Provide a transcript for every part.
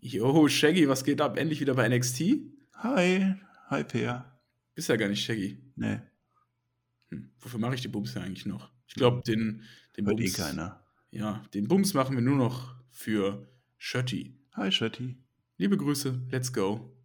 Yo, Shaggy, was geht ab? Endlich wieder bei NXT? Hi, hi Peer. Bist ja gar nicht Shaggy. Nee. Hm, wofür mache ich die Bums ja eigentlich noch? Ich glaube, den, den Hört eh Bums. keiner. Ja, den Bums machen wir nur noch für Shirty. Hi, Shetty. Liebe Grüße, let's go.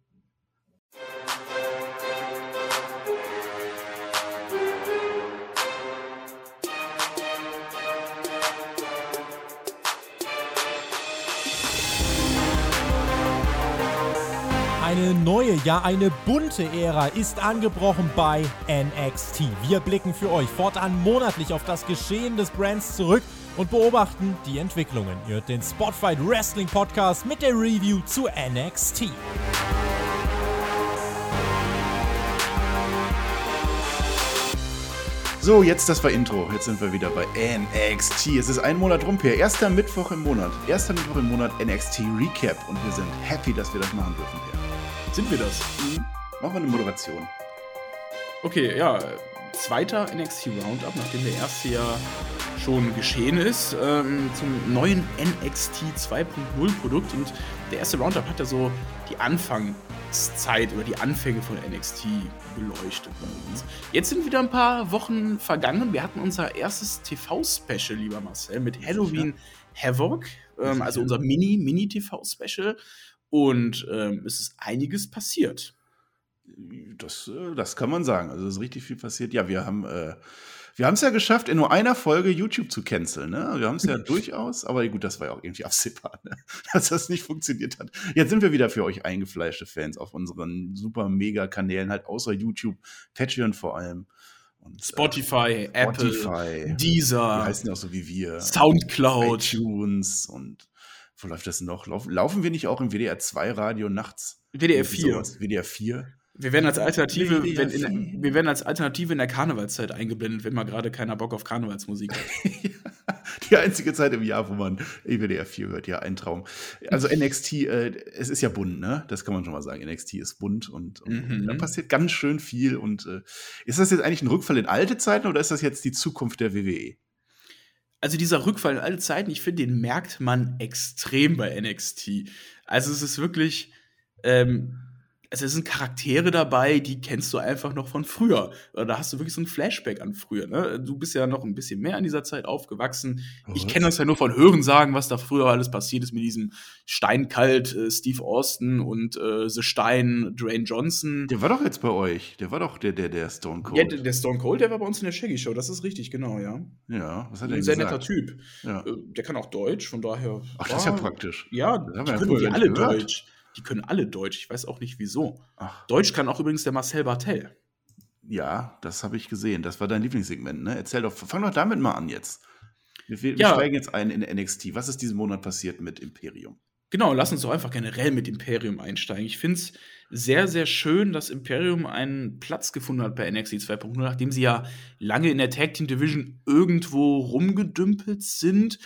Eine neue, ja eine bunte Ära ist angebrochen bei NXT. Wir blicken für euch fortan monatlich auf das Geschehen des Brands zurück und beobachten die Entwicklungen. Ihr hört den Spotfight Wrestling Podcast mit der Review zu NXT. So, jetzt das war Intro. Jetzt sind wir wieder bei NXT. Es ist ein Monat rum, Peer. Erster Mittwoch im Monat. Erster Mittwoch im Monat NXT Recap. Und wir sind happy, dass wir das machen dürfen, Peer. Sind wir das? Machen wir eine Moderation. Okay, ja, zweiter NXT Roundup, nachdem der erste ja schon geschehen ist, ähm, zum neuen NXT 2.0 Produkt. Und der erste Roundup hat ja so die Anfangszeit oder die Anfänge von NXT beleuchtet bei uns. Jetzt sind wieder ein paar Wochen vergangen. Wir hatten unser erstes TV-Special, lieber Marcel, mit Halloween Havoc, ähm, also unser Mini-Mini-TV-Special. Und ähm, es ist einiges passiert. Das, äh, das kann man sagen. Also es ist richtig viel passiert. Ja, wir haben äh, wir haben es ja geschafft, in nur einer Folge YouTube zu canceln. Ne? Wir haben es ja durchaus, aber gut, das war ja auch irgendwie absehbar, ne? dass das nicht funktioniert hat. Jetzt sind wir wieder für euch eingefleischte Fans auf unseren super mega Kanälen, halt außer YouTube, Patreon vor allem. Und, Spotify, äh, Apple, Spotify, die Deezer, heißen ja auch so wie wir. Soundcloud. iTunes und wo läuft das noch? Laufen, laufen wir nicht auch im WDR 2 Radio nachts? WDR Irgendwie 4. sowas. WDR 4? Wir werden als Alternative, wenn in, 4. wir werden als Alternative in der Karnevalszeit eingeblendet, wenn mal gerade keiner Bock auf Karnevalsmusik hat. Die einzige Zeit im Jahr, wo man WDR 4 hört, ja, ein Traum. Also NXT, äh, es ist ja bunt, ne? Das kann man schon mal sagen. NXT ist bunt und, und Mhm. da passiert ganz schön viel. Und äh, ist das jetzt eigentlich ein Rückfall in alte Zeiten oder ist das jetzt die Zukunft der? WWE? Also dieser Rückfall in alle Zeiten, ich finde, den merkt man extrem bei NXT. Also es ist wirklich, ähm, also es sind Charaktere dabei, die kennst du einfach noch von früher. Da hast du wirklich so ein Flashback an früher. Ne? Du bist ja noch ein bisschen mehr in dieser Zeit aufgewachsen. Ich Was? kenne das ja nur von Hörensagen, was da früher alles passiert ist mit diesem Steinkalt äh, Steve Austin und äh, The Stein Dwayne Johnson. Der war doch jetzt bei euch. Der war doch der, der, der Stone Cold. Ja, der der Stone Cold, der war bei uns in der Shaggy Show, das ist richtig, genau, ja. Ja, was hat er Ein sehr gesagt? netter Typ. Ja. Äh, Der kann auch Deutsch, von daher. Ach, das ist ja praktisch. Ja, Das haben die wir ja können vorher die alle gehört. Deutsch. Die können alle Deutsch. Ich weiß auch nicht wieso. Ach, Deutsch kann auch übrigens der Marcel Bartel. ja, das habe ich gesehen. Das war dein Lieblingssegment, ne? Erzähl doch, fang doch damit mal an jetzt. Wir, wir Ja. steigen jetzt ein in NXT. Was ist diesen Monat passiert mit Imperium? Genau, lass uns doch einfach generell mit Imperium einsteigen. Ich finde es sehr, sehr schön, dass Imperium einen Platz gefunden hat bei NXT 2.0, nachdem sie ja lange in der Tag Team Division irgendwo rumgedümpelt sind,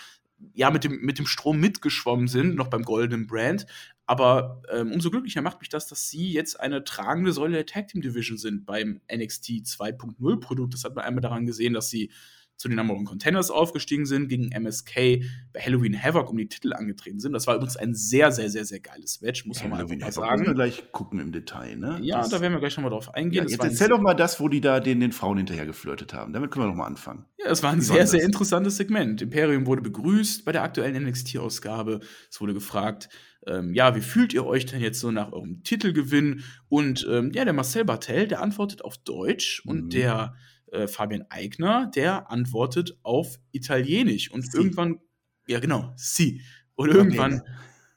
ja, mit dem, mit dem Strom mitgeschwommen sind, noch beim Golden Brand. Aber ähm, umso glücklicher macht mich das, dass sie jetzt eine tragende Säule der Tag Team Division sind beim NXT 2.0 Produkt. Das hat man einmal daran gesehen, dass sie zu den Number One Contenders aufgestiegen sind, gegen MSK bei Halloween Havoc um die Titel angetreten sind. Das war übrigens ein sehr, sehr, sehr, sehr geiles Match, muss man mal einfach Halloween mal Havoc wir sagen. gleich gucken im Detail, ne? Ja, Das- da werden wir gleich nochmal drauf eingehen. ja, jetzt erzähl doch mal das, wo die da den, den Frauen hinterher geflirtet haben. Damit können wir doch mal anfangen. Ja, es war ein Wie sehr, sehr interessantes Segment. Imperium wurde begrüßt bei der aktuellen NXT-Ausgabe. Es wurde gefragt, ähm, ja, wie fühlt ihr euch denn jetzt so nach eurem Titelgewinn? Und ähm, ja, der Marcel Bartel, der antwortet auf Deutsch Mhm. und der äh, Fabian Eigner, der antwortet auf Italienisch. Und Si. irgendwann, ja genau, sie. Und Va irgendwann?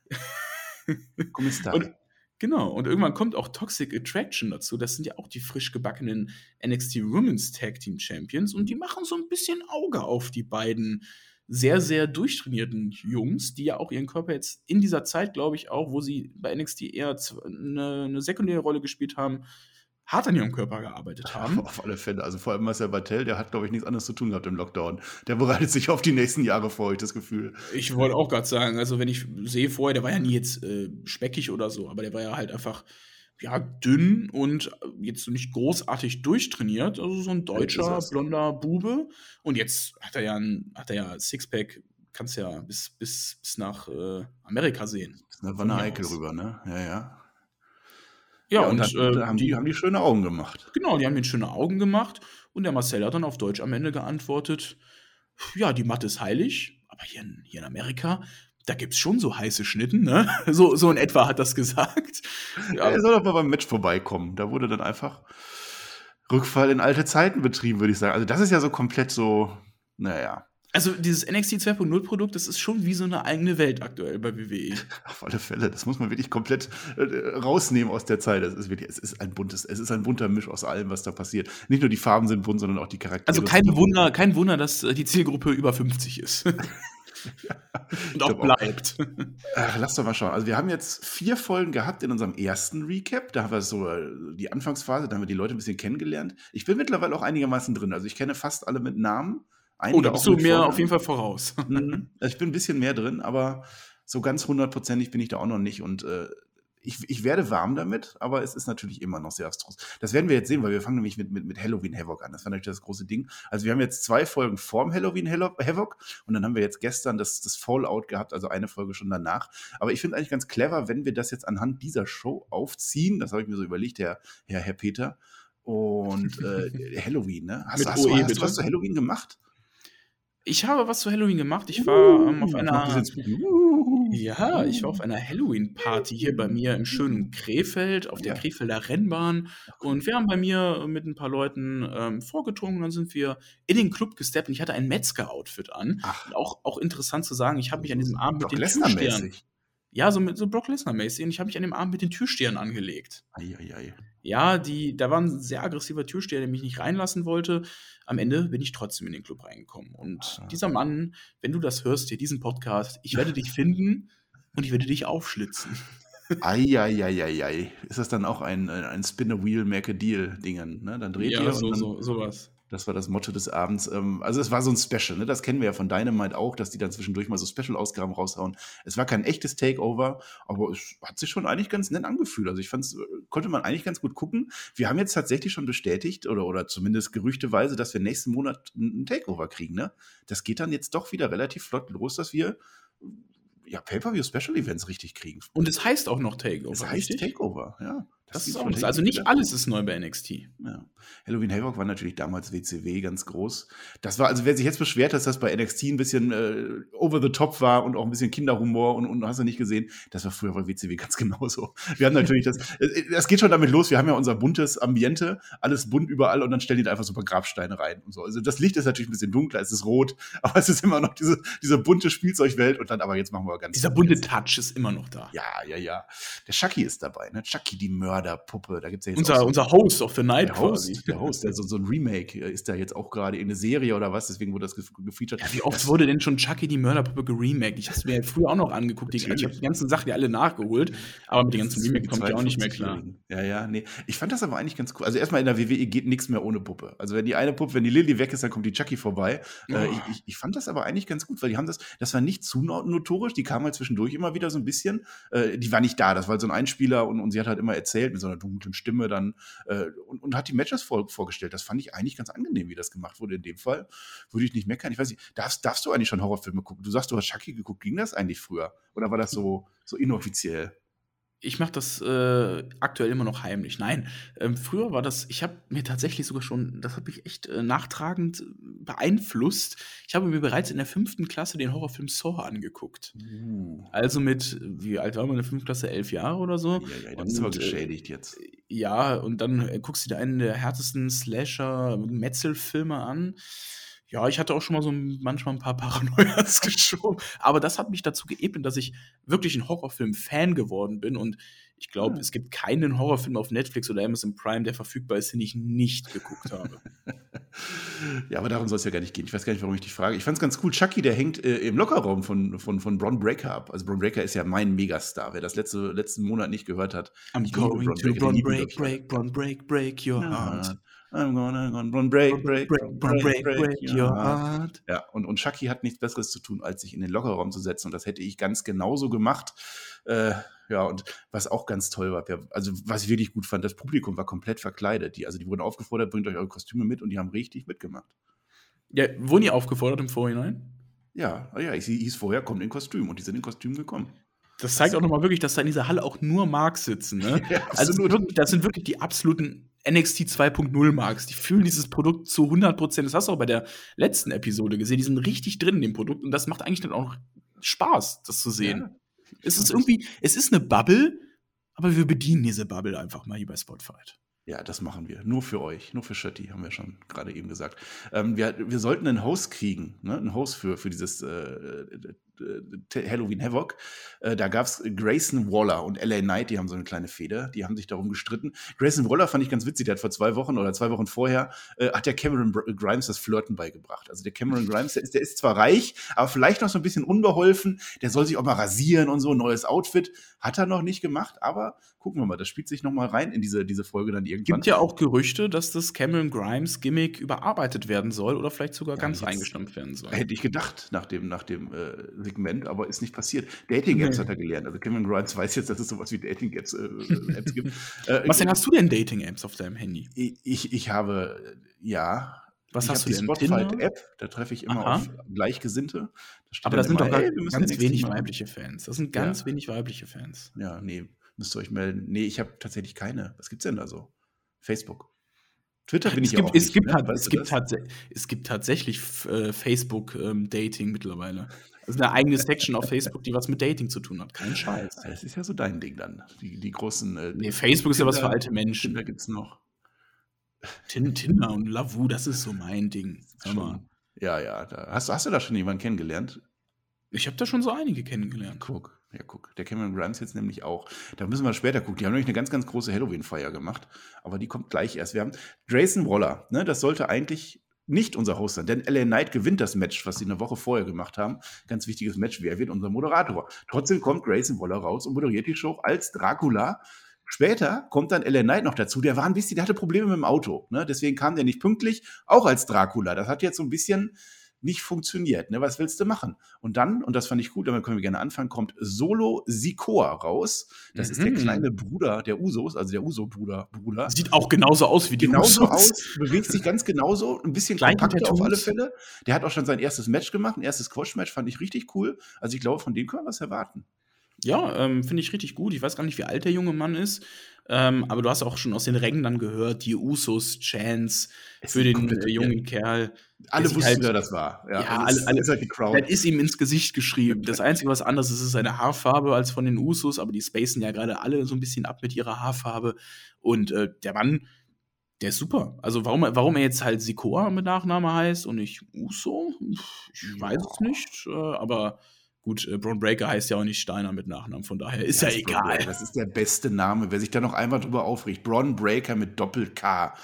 Und- Genau, und irgendwann kommt auch Toxic Attraction dazu. Das sind ja auch die frisch gebackenen NXT Women's Tag Team Champions und die machen so ein bisschen Auge auf die beiden sehr, sehr durchtrainierten Jungs, die ja auch ihren Körper jetzt in dieser Zeit, glaube ich, auch, wo sie bei NXT eher eine, eine sekundäre Rolle gespielt haben, hart an ihrem Körper gearbeitet haben. Auf alle Fälle. Also vor allem Marcel Bartel, der hat, glaube ich, nichts anderes zu tun gehabt im Lockdown. Der bereitet sich auf die nächsten Jahre vor, habe ich das Gefühl. Ich wollte auch gerade sagen, also wenn ich sehe vorher, der war ja nie jetzt äh, speckig oder so, aber der war ja halt einfach ja dünn und äh, jetzt so nicht großartig durchtrainiert, also so ein deutscher blonder Bube und jetzt hat er ja ein, hat er ja Sixpack, kannst ja bis bis bis nach äh, Amerika sehen. Ne, Wanne Eickel rüber, ne? Ja, ja. Ja, Ja, und, und, dann, äh, haben, die, haben die schöne Augen gemacht. Genau, die haben mir schöne Augen gemacht und der Marcel hat dann auf Deutsch am Ende geantwortet: „Ja, die Matte ist heilig, aber hier in hier in Amerika, da gibt's schon so heiße Schnitten“, ne? So so in etwa hat das gesagt. Ja, er soll doch mal beim Match vorbeikommen. Da wurde dann einfach Rückfall in alte Zeiten betrieben, würde ich sagen. Also das ist ja so komplett so, naja, also dieses NXT 2.0 Produkt, das ist schon wie so 'ne eigene Welt aktuell bei WWE. auf alle Fälle. Das muss man wirklich komplett äh, rausnehmen aus der Zeit. Das ist wirklich, es ist ein buntes, es ist ein bunter Misch aus allem, was da passiert. Nicht nur die Farben sind bunt, sondern auch die Charaktere. Also kein Wunder kein Wunder, dass, äh, die Zielgruppe über 50 ist. Und auch auch. bleibt. Ach, lass doch mal schauen. Also wir haben jetzt vier Folgen gehabt in unserem ersten Recap. Da haben wir so äh, die Anfangsphase, da haben wir die Leute ein bisschen kennengelernt. Ich bin mittlerweile auch einigermaßen drin. Also ich kenne fast alle mit Namen. Oh, Einige da auch bist du mir auf jeden Fall voraus. Mhm. Also ich bin ein bisschen mehr drin, aber so ganz hundertprozentig bin ich da auch noch nicht. Und äh, ich, ich werde warm damit, aber es ist natürlich immer noch sehr abstrus. Das werden wir jetzt sehen, weil wir fangen nämlich mit, mit, mit Halloween Havoc an. Das war natürlich das große Ding. Also wir haben jetzt zwei Folgen vorm Halloween Hallo- Havoc und dann haben wir jetzt gestern das, das Fallout gehabt, also eine Folge schon danach. Aber ich finde eigentlich ganz clever, wenn wir das jetzt anhand dieser Show aufziehen. Das habe ich mir so überlegt, Herr, Herr, Herr Peter. Und äh, Halloween, ne? Hast, Mit hast, du, OE hast du was zu Halloween gemacht? Ich habe was zu Halloween gemacht. Ich war, ähm, auf Uh, einer Uh. Ja, ich war auf einer Halloween-Party hier bei mir im schönen Krefeld, auf der Ja. Krefelder Rennbahn. Und wir haben bei mir mit ein paar Leuten ähm, vorgetrunken. Und dann sind wir in den Club gesteppt und ich hatte ein Metzger-Outfit an. Auch, auch interessant zu sagen, ich habe mich an diesem Abend mit den mäßig. Ja, so mit so Brock Lesnar-mäßig. Und ich habe mich an dem Abend mit den Türstehern angelegt. Eieiei. Ja, die, da war ein sehr aggressiver Türsteher, der mich nicht reinlassen wollte. Am Ende bin ich trotzdem in den Club reingekommen. Und Ah. dieser Mann, wenn du das hörst, hier diesen Podcast, ich werde dich finden und ich werde dich aufschlitzen. Eieieiei. Ist das dann auch ein, ein ein Spin a Wheel, Make a Deal Dingen? Ne? Dann dreht ihr Ja, so, so, sowas. Das war das Motto des Abends. Ähm, also es war so ein Special, ne? das kennen wir ja von Dynamite auch, dass die dann zwischendurch mal so Special-Ausgaben raushauen. Es war kein echtes Takeover, aber es hat sich schon eigentlich ganz nett angefühlt. Also ich fand es, konnte man eigentlich ganz gut gucken. Wir haben jetzt tatsächlich schon bestätigt, oder, oder zumindest gerüchteweise, dass wir nächsten Monat ein Takeover kriegen. Ne? Das geht dann jetzt doch wieder relativ flott los, dass wir ja, Pay-Per-View-Special-Events richtig kriegen. Und es heißt auch noch Takeover. Das heißt richtig? Takeover, ja. Das sieht ist auch das. Also nicht alles ist neu bei NXT. ja. Halloween Havoc war natürlich damals WCW ganz groß. Das war, also wer sich jetzt beschwert, dass das bei NXT ein bisschen äh, over the top war und auch ein bisschen Kinderhumor und, und hast du nicht gesehen, das war früher bei WCW ganz genauso. Wir haben natürlich das, äh, das geht schon damit los, wir haben ja unser buntes Ambiente, alles bunt überall und dann stellen die da einfach so ein paar Grabsteine rein und so. Also das Licht ist natürlich ein bisschen dunkler, es ist rot, aber es ist immer noch diese, diese bunte Spielzeugwelt und dann aber jetzt machen wir ganz Dieser bunte Touch ist immer noch da. Ja, ja, ja. Der Chucky ist dabei, ne? Chucky, die Mörderpuppe. Da gibt's ja jetzt Unser, so unser Host of the Night der. Host, der Host, der so, so ein Remake äh, ist da jetzt auch gerade in eine Serie oder was, deswegen wurde das ge gefeatured. Ja, wie oft Das- wurde denn schon Chucky die Mörderpuppe geremaked? Ich habe es mir ja früher auch noch angeguckt. Die, ich habe die ganzen Sachen ja alle nachgeholt, aber mit den ganzen Remake die komme ich auch nicht mehr klar. 52-Jährigen. Ja, ja, nee. Ich fand das aber eigentlich ganz cool. Also erstmal in der WWE geht nichts mehr ohne Puppe. Also wenn die eine Puppe, wenn die Lilly weg ist, dann kommt die Chucky vorbei. Äh, Oh. ich, ich, ich fand das aber eigentlich ganz gut, weil die haben das, das war nicht zu no- notorisch, die kam halt zwischendurch immer wieder so ein bisschen. Äh, die war nicht da, das war halt so ein Einspieler und, und sie hat halt immer erzählt mit so einer dunklen Stimme dann äh, und, und hat die Matches vor, vorgestellt. Das fand ich eigentlich ganz angenehm, wie das gemacht wurde in dem Fall. Würde ich nicht meckern. Ich weiß nicht, darfst, darfst du eigentlich schon Horrorfilme gucken? Du sagst, du hast Chucky geguckt. Ging das eigentlich früher? Oder war das so, so inoffiziell? Ich mache das äh, aktuell immer noch heimlich. Nein, ähm, früher war das, ich habe mir tatsächlich sogar schon, das hat mich echt äh, nachtragend beeinflusst. Ich habe mir bereits in der fünften Klasse den Horrorfilm Saw angeguckt. Uh. Also mit, wie alt war man in der fünften Klasse? Elf Jahre oder so? Ja, ja, das ist aber Und, äh, geschädigt jetzt. Ja, und dann äh, guckst du dir einen der härtesten Slasher-Metzel-Filme an. Ja, ich hatte auch schon mal so manchmal ein paar Paranoias geschoben. Aber das hat mich dazu geebnet, dass ich wirklich ein Horrorfilm-Fan geworden bin. Und ich glaube, Ah. es gibt keinen Horrorfilm auf Netflix oder Amazon Prime, der verfügbar ist, den ich nicht geguckt habe. Ja, aber darum soll es ja gar nicht gehen. Ich weiß gar nicht, warum ich dich frage. Ich fand es ganz cool. Chucky, der hängt äh, im Lockerraum von, von, von Bron Breaker ab. Also Bron Breaker ist ja mein Megastar. Wer das letzte, letzten Monat nicht gehört hat. I'm going Bron to Breakker, Bron break, break, Bron break, break your heart. I'm gonna, gonna Bron break, break, Break, Bron break, break your heart. Ja, und, und Chucky hat nichts Besseres zu tun, als sich in den Lockerraum zu setzen. Und das hätte ich ganz genauso gemacht. Äh, ja, und was auch ganz toll war, also was ich wirklich gut fand, das Publikum war komplett verkleidet. Die, also die wurden aufgefordert, bringt euch eure Kostüme mit und die haben richtig mitgemacht. Ja, wurden die aufgefordert im Vorhinein? Ja, ah ja, ich hieß vorher, kommt in Kostüm und die sind in Kostüm gekommen. Das zeigt auch nochmal wirklich, dass da in dieser Halle auch nur Marks sitzen. Ne? Ja, also wirklich, das sind wirklich die absoluten NXT 2.0 Marks. Die fühlen dieses Produkt zu 100 Prozent. Das hast du auch bei der letzten Episode gesehen. Die sind richtig drin in dem Produkt und das macht eigentlich dann auch Spaß, das zu sehen. Ja. Es ist irgendwie, es ist eine Bubble, aber wir bedienen diese Bubble einfach mal hier bei Spotfight. Ja, das machen wir. Nur für euch. Nur für Shetty, haben wir schon gerade eben gesagt. Ähm, wir, wir sollten einen Host kriegen, ne? einen Host für, für dieses äh, Halloween Havoc. Äh, da gab es Grayson Waller und LA Knight, die haben so eine kleine Feder, die haben sich darum gestritten. Grayson Waller fand ich ganz witzig, der hat vor zwei Wochen oder zwei Wochen vorher, äh, hat der Cameron Grimes das Flirten beigebracht. Also der Cameron Grimes, der ist, der ist zwar reich, aber vielleicht noch so ein bisschen unbeholfen, der soll sich auch mal rasieren und so, neues Outfit. Hat er noch nicht gemacht, aber gucken wir mal, das spielt sich noch mal rein in diese, diese Folge dann irgendwann. Gibt ja auch Gerüchte, dass das Cameron Grimes Gimmick überarbeitet werden soll oder vielleicht sogar ja, ganz eingestampft werden soll. Hätte ich gedacht nach dem, nach dem äh, Segment, aber ist nicht passiert. Dating-Apps nee. hat er gelernt. Also Cameron Grimes weiß jetzt, dass es sowas wie Dating-Apps äh, äh gibt. Äh, Was denn hast du denn Dating-Apps auf deinem Handy? Ich, ich habe, ja, was ich hast du die Spotify-App, da treffe ich immer Aha. auf Gleichgesinnte. Da Aber da sind doch hey, ganz wenig weibliche Fans. Das sind ganz ja. wenig weibliche Fans. Ja, nee, müsst ihr euch melden. Nee, ich habe tatsächlich keine. Was gibt's denn da so? Facebook. Twitter bin es ich gibt, auch es nicht, gibt, ne? es, gibt es gibt tatsächlich äh, Facebook-Dating ähm, mittlerweile. Das ist eine eigene Section auf Facebook, die was mit Dating zu tun hat. Kein Scheiß. Das ist ja so dein Ding dann. Die, die großen. Äh, nee, Facebook ist ja was für alte Menschen. Da gibt es noch. Tinder und Lavu, das ist so mein Ding. Hör mal. Ja, ja. Da. Hast, hast du da schon jemanden kennengelernt? Ich habe da schon so einige kennengelernt. Guck, ja, guck. Der Cameron Grimes jetzt nämlich auch. Da müssen wir später gucken. Die haben nämlich eine ganz, ganz große Halloween-Feier gemacht. Aber die kommt gleich erst. Wir haben Grayson Waller. Ne, das sollte eigentlich nicht unser Host sein, denn LA Knight gewinnt das Match, was sie eine Woche vorher gemacht haben. Ganz wichtiges Match. Wer wird unser Moderator? Trotzdem kommt Grayson Waller raus und moderiert die Show als Dracula. Später kommt dann LA Knight noch dazu. Der war ein bisschen, der hatte Probleme mit dem Auto. Ne? Deswegen kam der nicht pünktlich, auch als Dracula. Das hat jetzt so ein bisschen nicht funktioniert. Ne? Was willst du machen? Und dann, und das fand ich gut, damit können wir gerne anfangen, kommt Solo Sikoa raus. Das mhm. ist der mhm. kleine Bruder der Usos, also der Uso-Bruder. Bruder. Sieht auch genauso aus wie die genauso Usos. aus, bewegt sich ganz genauso, ein bisschen kompakter auf alle Fälle. Der hat auch schon sein erstes Match gemacht, ein erstes Quash-Match, fand ich richtig cool. Also ich glaube, von dem können wir was erwarten. Ja, ähm, finde ich richtig gut. Ich weiß gar nicht, wie alt der junge Mann ist. Ähm, aber du hast auch schon aus den Rängen dann gehört, die Usos, Chance für den äh, jungen Kerl. Alle wussten, halt, wer das war. Ja, ja alle, alle, ist halt die Crowd. Das ist ihm ins Gesicht geschrieben. Das Einzige, was anders ist, ist seine Haarfarbe als von den Usos, aber die spacen ja gerade alle so ein bisschen ab mit ihrer Haarfarbe. Und äh, der Mann, der ist super. Also warum, warum er jetzt halt Sikoa mit Nachname heißt und nicht Uso, ich weiß es nicht. Äh, aber Gut, äh, Braun Breaker heißt ja auch nicht Steiner mit Nachnamen, von daher ist ja, ja egal. Das ist der beste Name. Wer sich da noch einmal drüber aufregt, Braun Breaker mit Doppel-K.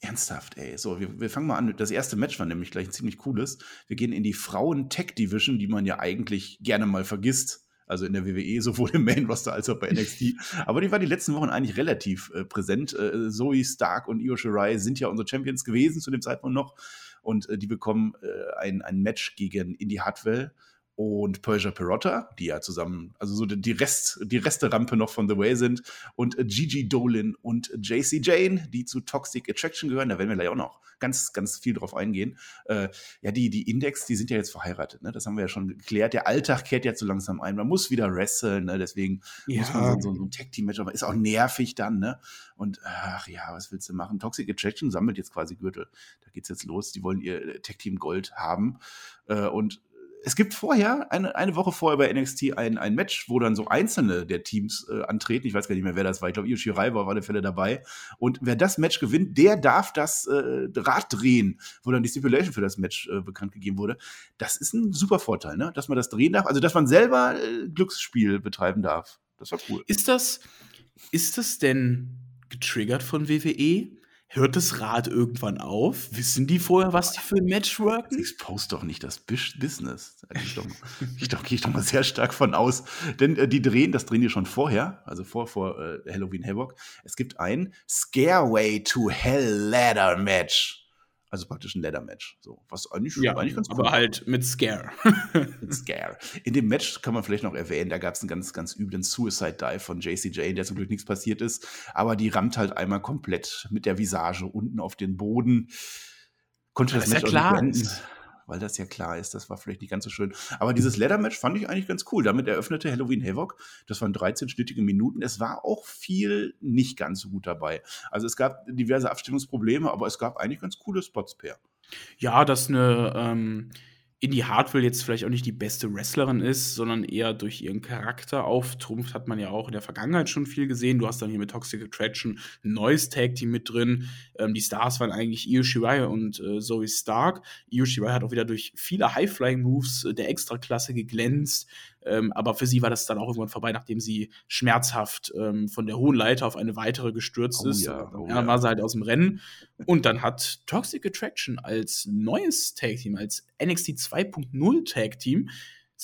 Ernsthaft, ey. So, wir, wir, fangen mal an. Das erste Match war nämlich gleich ein ziemlich cooles. Wir gehen in die Frauen-Tech-Division, die man ja eigentlich gerne mal vergisst. Also in der WWE, sowohl im Main-Roster als auch bei NXT. Aber die war die letzten Wochen eigentlich relativ äh, präsent. Äh, Zoe Stark und Io Shirai sind ja unsere Champions gewesen zu dem Zeitpunkt noch. Und äh, die bekommen äh, ein, ein Match gegen Indy Hartwell und Persia Perotta, die ja zusammen, also so die, Rest, die Reste-Rampe noch von The Way sind, und Gigi Dolin und JC Jane, die zu Toxic Attraction gehören. Da werden wir gleich auch noch ganz, ganz viel drauf eingehen. Äh, ja, die, die Index, die sind ja jetzt verheiratet, ne? Das haben wir ja schon geklärt. Der Alltag kehrt jetzt so langsam ein. Man muss wieder wresteln, ne? Deswegen ja. muss man so, so, so ein Tag-Team-Match, aber ist auch nervig dann, ne? Und ach ja, was willst du machen? Toxic Attraction sammelt jetzt quasi Gürtel. Da geht's jetzt los. Die wollen ihr Tag-Team Gold haben. Äh, und es gibt vorher, eine, eine Woche vorher bei NXT ein, ein Match, wo dann so einzelne der Teams äh, antreten. Ich weiß gar nicht mehr, wer das war. Ich glaube, Io Shirai war auf alle Fälle dabei. Und wer das Match gewinnt, der darf das äh, Rad drehen, wo dann die Stipulation für das Match äh, bekannt gegeben wurde. Das ist ein super Vorteil, ne? dass man das drehen darf. Also, dass man selber äh, Glücksspiel betreiben darf. Das war cool. Ist das, ist das denn getriggert von WWE? Hört das Rad irgendwann auf? Wissen die vorher, was die für ein Match worken? Ich post doch nicht das Business. Ich doch, ich doch, gehe ich doch mal sehr stark von aus. Denn äh, die drehen, das drehen die schon vorher, also vor, vor äh, Halloween Havoc. Es gibt ein Scareway to Hell Ladder Match. Also praktisch ein Leather-Match. So, was eigentlich, ja, eigentlich ganz cool Aber halt mit Scare. mit Scare. In dem Match kann man vielleicht noch erwähnen, da gab es einen ganz, ganz üblen Suicide-Dive von JCJ, in der zum Glück nichts passiert ist. Aber die rammt halt einmal komplett mit der Visage unten auf den Boden. Konnte das, das Match ja klar. Weil das ja klar ist, das war vielleicht nicht ganz so schön. Aber dieses Leather-Match fand ich eigentlich ganz cool. Damit eröffnete Halloween Havoc. Das waren 13-schnittige Minuten. Es war auch viel nicht ganz so gut dabei. Also es gab diverse Abstimmungsprobleme, aber es gab eigentlich ganz coole Spots, Per. Ja, dass eine ähm, Indie Hartwell jetzt vielleicht auch nicht die beste Wrestlerin ist, sondern eher durch ihren Charakter auftrumpft, hat man ja auch in der Vergangenheit schon viel gesehen. Du hast dann hier mit Toxic Attraction ein neues Tag-Team mit drin. Ähm, die Stars waren eigentlich Io Shirai und äh, Zoe Stark. Io Shirai hat auch wieder durch viele High-Flying-Moves äh, der Extraklasse geglänzt. Ähm, aber für sie war das dann auch irgendwann vorbei, nachdem sie schmerzhaft ähm, von der hohen Leiter auf eine weitere gestürzt Oh ist. ja, oh dann ja. war sie halt aus dem Rennen. Und dann hat Toxic Attraction als neues Tag-Team, als NXT 2.0 Tag-Team,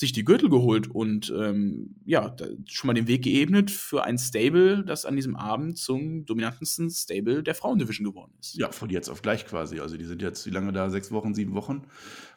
sich die Gürtel geholt und ähm, ja, schon mal den Weg geebnet für ein Stable, das an diesem Abend zum dominantesten Stable der Frauendivision geworden ist. Ja, von jetzt auf gleich quasi. Also die sind jetzt, wie lange da? Sechs Wochen, sieben Wochen,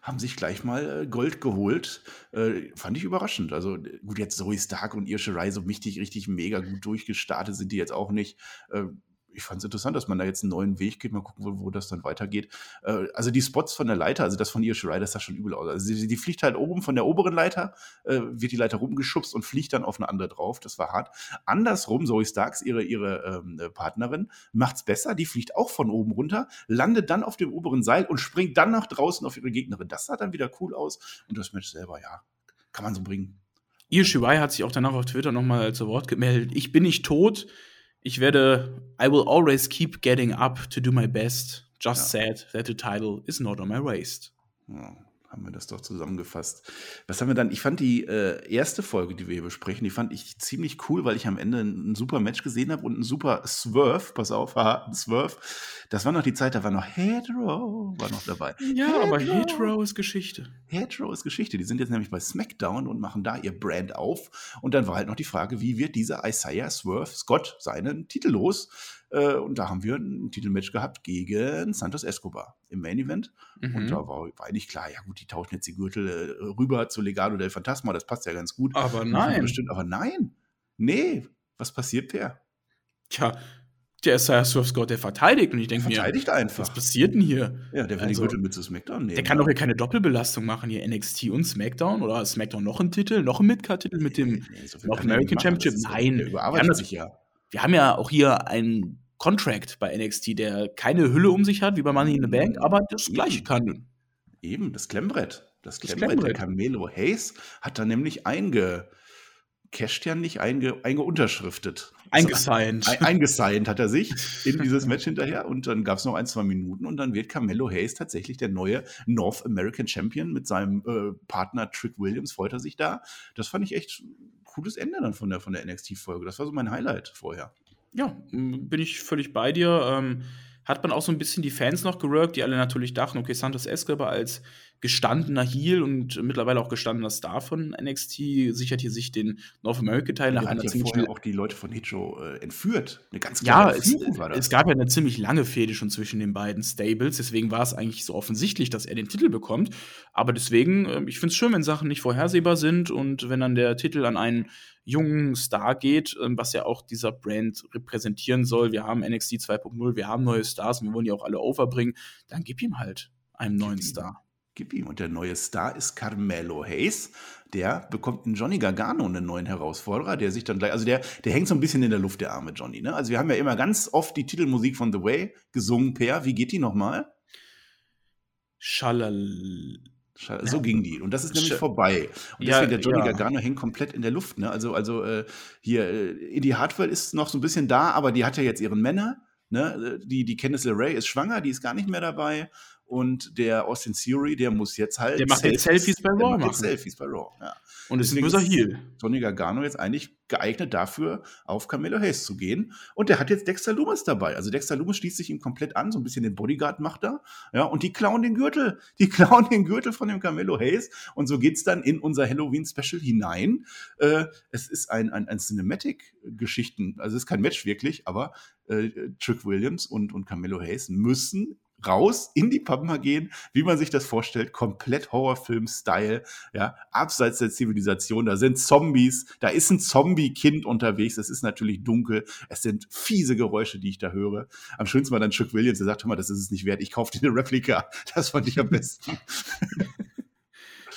haben sich gleich mal äh, Gold geholt. Äh, fand ich überraschend. Also gut, jetzt Zoe Stark und Irsche Rai so richtig, richtig mega gut durchgestartet sind die jetzt auch nicht. Äh, ich fand es interessant, dass man da jetzt einen neuen Weg geht. Mal gucken, wo, wo das dann weitergeht. Äh, also die Spots von der Leiter, also das von Irsche Rai, das sah schon übel aus. Also die, die fliegt halt oben von der oberen Leiter, äh, wird die Leiter rumgeschubst und fliegt dann auf eine andere drauf. Das war hart. Andersrum, Zoe Starks, ihre, ihre ähm, äh, Partnerin, macht's besser. Die fliegt auch von oben runter, landet dann auf dem oberen Seil und springt dann nach draußen auf ihre Gegnerin. Das sah dann wieder cool aus. Und das Match selber, ja, kann man so bringen. Io Shirai hat sich auch danach auf Twitter nochmal zu Wort gemeldet. Ich bin nicht tot. Ich werde, I will always keep getting up to do my best. Just said that the title is not on my waist. Ja, haben wir das doch zusammengefasst. Was haben wir dann? Ich fand die äh, erste Folge, die wir hier besprechen, die fand ich ziemlich cool, weil ich am Ende ein, super Match gesehen habe und ein super Swerve. Pass auf, haha, ein Swerve. Das war noch die Zeit, da war noch Hetero, war noch dabei. Ja, aber Hetero ist Geschichte. Hetero ist Geschichte. Die sind jetzt nämlich bei SmackDown und machen da ihr Brand auf. Und dann war halt noch die Frage, wie wird dieser Isaiah Swerve Scott seinen Titel los? Äh, und da haben wir ein Titelmatch gehabt gegen Santos Escobar im Main Event. Mhm. Und da war, war eigentlich klar, ja gut, die tauschen jetzt die Gürtel äh, rüber zu Legado del Fantasma, das passt ja ganz gut. Aber nein. Bestimmt, aber nein. Nee, was passiert der? Tja, der Isaiah Swerve Scott, der verteidigt. Und ich denke mir, Verteidigt einfach. was passiert denn hier? Ja, der will Also, die Gürtel mit zu SmackDown nehmen. Der kann doch hier keine Doppelbelastung machen, hier NXT und SmackDown. Oder SmackDown noch einen Titel, noch einen Midcard-Titel mit dem Nee, so viel North er American Championship? ist ja- Nein. Der überarbeitet sich ja. Wir haben ja auch hier einen Contract bei NXT, der keine Hülle um sich hat, wie bei Money in the Bank, aber das Gleiche kann. Eben, das Klemmbrett. Das Klemmbrett. Der. Camelo Hayes hat da nämlich einge. Casht ja nicht, einge, eingeunterschriftet. Eingesigned. Ein, eingesigned hat er sich in dieses Match hinterher und dann gab es noch ein, zwei Minuten und dann wird Carmelo Hayes tatsächlich der neue North American Champion mit seinem äh, Partner Trick Williams, freut er sich da. Das fand ich echt ein cooles Ende dann von der, von der NXT-Folge. Das war so mein Highlight vorher. Ja, bin ich völlig bei dir. Ähm, hat man auch so ein bisschen die Fans noch gerögt, die alle natürlich dachten, okay, Santos Escobar als gestandener Heel und mittlerweile auch gestandener Star von NXT sichert hier sich den North America-Teil nach Der einer ja ziemlich vorher auch die Leute von Hitcho äh, entführt. Eine ganz Ja, klare es, Entführung war das. es gab ja eine ziemlich lange Fehde schon zwischen den beiden Stables, deswegen war es eigentlich so offensichtlich, dass er den Titel bekommt. Aber deswegen, ähm, ich finde es schön, wenn Sachen nicht vorhersehbar sind und wenn dann der Titel an einen jungen Star geht, ähm, was ja auch dieser Brand repräsentieren soll. Wir haben NXT 2.0, wir haben neue Stars, wir wollen die auch alle overbringen, dann gib ihm halt einen neuen. Star. Gib ihm. Und der neue Star ist Carmelo Hayes. Der bekommt in Johnny Gargano einen neuen Herausforderer, der sich dann gleich, also der, der hängt so ein bisschen in der Luft, der arme Johnny. Ne? Also wir haben ja immer ganz oft die Titelmusik von The Way gesungen. Per, wie geht die nochmal? Schalal. Scha- So ging die. Und das ist nämlich Sch- vorbei. Und Ja, deswegen, der Johnny ja. Gargano hängt komplett in der Luft. Ne? Also, also äh, hier, äh, Indie Hartwell ist noch so ein bisschen da, aber die hat ja jetzt ihren Männer. Ne? Die, die Candice LeRae ist schwanger, die ist gar nicht mehr dabei. Und der Austin Theory, der muss jetzt halt. Der macht jetzt Selfies bei der Raw macht jetzt machen. Selfies bei Raw, ja. Und ist ein Deswegen böser ist Heel. Johnny Gargano jetzt eigentlich geeignet dafür, auf Carmelo Hayes zu gehen. Und der hat jetzt Dexter Loomis dabei. Also Dexter Loomis schließt sich ihm komplett an, so ein bisschen den Bodyguard macht er. Ja, und die klauen den Gürtel. Die klauen den Gürtel von dem Carmelo Hayes. Und so geht's dann in unser Halloween-Special hinein. Äh, es ist ein, ein, ein Cinematic-Geschichten. Also es ist kein Match wirklich, aber äh, Trick Williams und, und Carmelo Hayes müssen raus in die Pampa gehen, wie man sich das vorstellt, komplett Horrorfilm-Style, ja, abseits der Zivilisation, da sind Zombies, da ist ein Zombie-Kind unterwegs, es ist natürlich dunkel, es sind fiese Geräusche, die ich da höre. Am schönsten war dann Chuck Williams, der sagt, hör mal, das ist es nicht wert, ich kaufe dir eine Replika. Das fand ich am besten.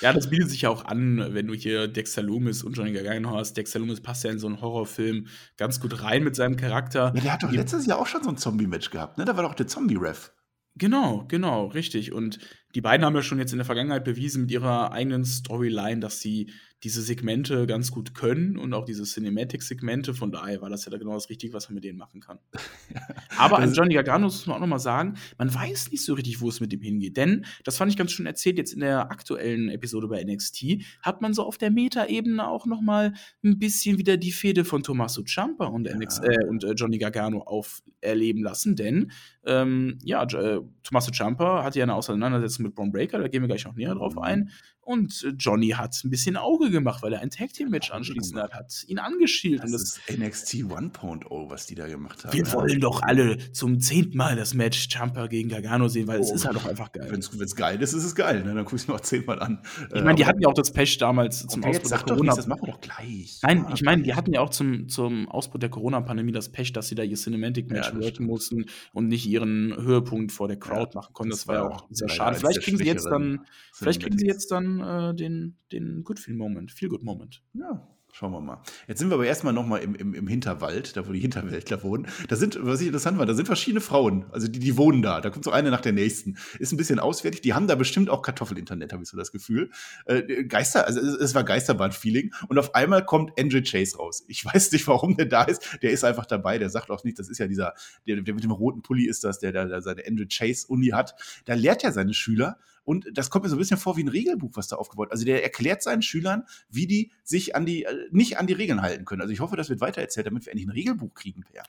Ja, das bietet sich ja auch an, wenn du hier Dexter Loomis und Johnny Gargano hast. Dexter Loomis passt ja in so einen Horrorfilm ganz gut rein mit seinem Charakter. Ja, der hat doch letztes Jahr auch schon so ein Zombie-Match gehabt, ne? Da war doch der Zombie-Ref. Genau, genau, richtig. Und die beiden haben ja schon jetzt in der Vergangenheit bewiesen mit ihrer eigenen Storyline, dass sie diese Segmente ganz gut können und auch diese Cinematic-Segmente. Von daher war das ja da genau das Richtige, was man mit denen machen kann. Aber an Johnny Gargano muss man auch noch mal sagen, man weiß nicht so richtig, wo es mit ihm hingeht. Denn, das fand ich ganz schön erzählt, jetzt in der aktuellen Episode bei NXT, hat man so auf der Meta-Ebene auch noch mal ein bisschen wieder die Fehde von Tommaso Ciampa und, ja. NXT, äh, und äh, Johnny Gargano auferleben lassen. Denn, ähm, ja, äh, Tommaso Ciampa hatte ja eine Auseinandersetzung mit Braun Breaker, da gehen wir gleich noch näher drauf ein. Und äh, Johnny hat ein bisschen Auge gemacht, weil er ein Tag Team Match anschließend hat, hat ihn angeschielt. Das, und das ist NXT 1.0, was die da gemacht haben. Wir wollen doch alle zum zehnten Mal das Match Champa gegen Gargano sehen, weil oh, es ist halt doch einfach geil. Wenn es geil ist, ist es geil. Ne? Dann guck ich es noch zehnmal an. Ich meine, die hatten ja auch das Pech damals zum okay, Ausbruch der Corona. das machen wir doch gleich. Nein, ich meine, die hatten ja auch zum, zum Ausbruch der Corona-Pandemie das Pech, dass sie da ihr Cinematic Match ja, wirken mussten und nicht ihren Höhepunkt vor der Crowd ja, machen konnten. Das, das war ja auch sehr schade. Vielleicht kriegen sie jetzt dann, vielleicht kriegen sie jetzt dann äh, den den Good Feel Moment, Feel Good Moment. Ja, Schauen wir mal. Jetzt sind wir aber erstmal nochmal im, im, im Hinterwald, da wo die Hinterwäldler wohnen. Da sind, was ich interessant war, da sind verschiedene Frauen, also die, die wohnen da. Da kommt so eine nach der nächsten. Ist ein bisschen auswärtig. Die haben da bestimmt auch Kartoffelinternet, habe ich so das Gefühl. Äh, Geister, also es, es war Geisterbahn-Feeling. Und auf einmal kommt Andrew Chase raus. Ich weiß nicht, warum der da ist. Der ist einfach dabei. Der sagt auch nicht, das ist ja dieser, der, der mit dem roten Pulli ist das, der da seine Andrew Chase-Uni hat. Da lehrt er seine Schüler und das kommt mir so ein bisschen vor wie ein Regelbuch, was da aufgebaut Also der erklärt seinen Schülern, wie die sich an die, äh, nicht an die Regeln halten können. Also ich hoffe, das wird weitererzählt, damit wir endlich ein Regelbuch kriegen, Per.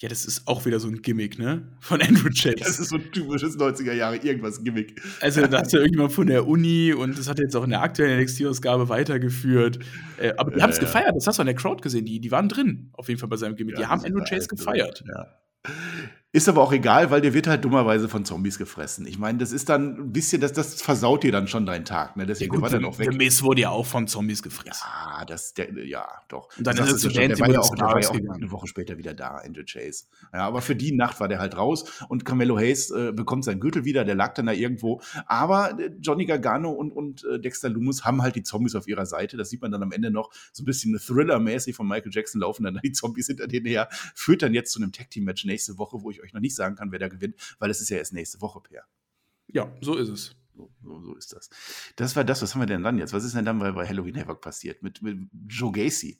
Ja, das ist auch wieder so ein Gimmick, ne? Von Andrew Chase. Das ist so ein typisches 90er Jahre irgendwas Gimmick. Also, da hat ja irgendjemand von der Uni und das hat er jetzt auch in der aktuellen NXT-Ausgabe weitergeführt. Äh, aber die äh, haben es gefeiert, das hast du an der Crowd gesehen. Die, die waren drin, auf jeden Fall bei seinem Gimmick. Ja, die haben Andrew Chase gefeiert. Ja. Ist aber auch egal, weil der wird halt dummerweise von Zombies gefressen. Ich meine, das ist dann ein bisschen, das, das versaut dir dann schon deinen Tag. Ne? Deswegen ja, gut, war dann auch weg. Der Miss wurde ja auch von Zombies gefressen. Ja, das, der, ja, doch. Und dann ist es so der, war ja auch, der war ja auch eine Woche später wieder da, Andrew Chase. Ja, aber für die Nacht war der halt raus und Carmelo Hayes äh, bekommt seinen Gürtel wieder, der lag dann da irgendwo. Aber äh, Johnny Gargano und, und äh, Dexter Loomis haben halt die Zombies auf ihrer Seite. Das sieht man dann am Ende noch so ein bisschen Thriller-mäßig von Michael Jackson laufen dann die Zombies hinter denen her. Führt dann jetzt zu einem Tag-Team-Match nächste Woche, wo ich euch noch nicht sagen kann, wer da gewinnt, weil es ist ja erst nächste Woche, Per. Ja, so ist es. So, so, so, ist das. Das war das, was haben wir denn dann jetzt? Was ist denn dann bei, bei Halloween Havoc passiert? Mit, mit Joe Gacy.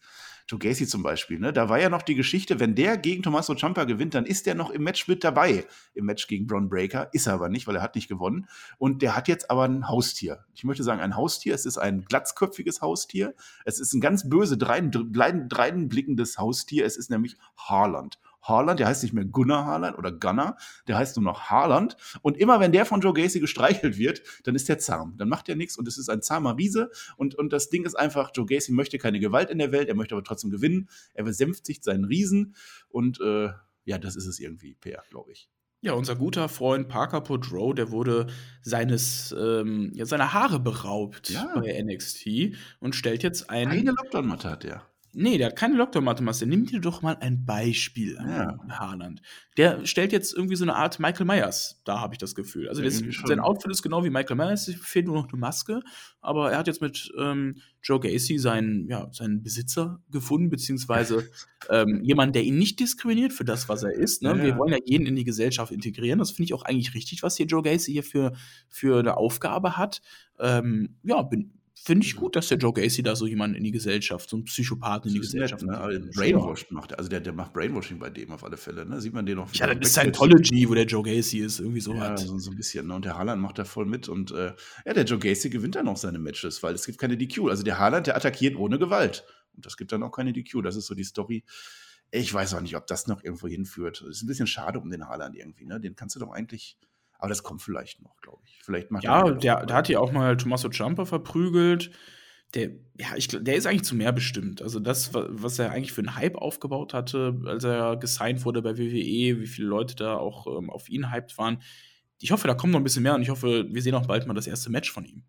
Joe Gacy zum Beispiel, ne? Da war ja noch die Geschichte, wenn der gegen Tommaso Ciampa gewinnt, dann ist der noch im Match mit dabei. Im Match gegen Braun Breaker. Ist er aber nicht, weil er hat nicht gewonnen. Und der hat jetzt aber ein Haustier. Ich möchte sagen, ein Haustier. Es ist ein glatzköpfiges Haustier. Es ist ein ganz böse, dreinblickendes Haustier. Es ist nämlich Harland. Haaland, der heißt nicht mehr Gunnar Haaland oder Gunnar, der heißt nur noch Haaland. Und immer wenn der von Joe Gacy gestreichelt wird, dann ist der zahm. Dann macht er nichts und es ist ein zahmer Riese. Und, und das Ding ist einfach, Joe Gacy möchte keine Gewalt in der Welt, er möchte aber trotzdem gewinnen. Er besänftigt seinen Riesen und äh, ja, das ist es irgendwie, PR, glaube ich. Ja, unser guter Freund Parker Podrow, der wurde seines, ähm, ja, seiner Haare beraubt ja. bei NXT und stellt jetzt ein. Eine Lockdown-Matte hat der. Nee, der hat keine Doktormathematik. Nimm dir doch mal ein Beispiel ja. an Haaland. Der stellt jetzt irgendwie so eine Art Michael Myers, da habe ich das Gefühl. Also ja, sein Outfit ist genau wie Michael Myers, fehlt nur noch eine Maske, aber er hat jetzt mit ähm, Joe Gacy seinen, ja, seinen Besitzer gefunden, beziehungsweise ähm, jemanden, der ihn nicht diskriminiert für das, was er ist. Ne? Ja. Wir wollen ja jeden in die Gesellschaft integrieren. Das finde ich auch eigentlich richtig, was hier Joe Gacy hier für, für eine Aufgabe hat. Ähm, ja, bin, finde ich gut, dass der Joe Gacy da so jemanden in die Gesellschaft, so einen Psychopathen in die Gesellschaft nett, ne? Brainwash macht. Also der, der macht Brainwashing bei dem auf alle Fälle. Ne? Sieht man den noch. Ja, das ist Scientology, wo der Joe Gacy ist, irgendwie so ja, so, so, ein bisschen. Ne? Und der Haaland macht da voll mit. Und äh, ja, der Joe Gacy gewinnt dann auch seine Matches, weil es gibt keine DQ. Also der Haaland, der attackiert ohne Gewalt. Und das gibt dann auch keine DQ. Das ist so die Story. Ich weiß auch nicht, ob das noch irgendwo hinführt. Das ist ein bisschen schade um den Haaland irgendwie. Ne? Den kannst du doch eigentlich aber das kommt vielleicht noch, glaube ich. Vielleicht macht ja, der, der hat ja auch mal Tommaso Ciampa verprügelt der, ja, ich, der ist eigentlich zu mehr bestimmt. Also das, was er eigentlich für einen Hype aufgebaut hatte, als er gesigned wurde bei WWE, wie viele Leute da auch ähm, auf ihn hyped waren, ich hoffe, da kommt noch ein bisschen mehr und ich hoffe, wir sehen auch bald mal das erste Match von ihm.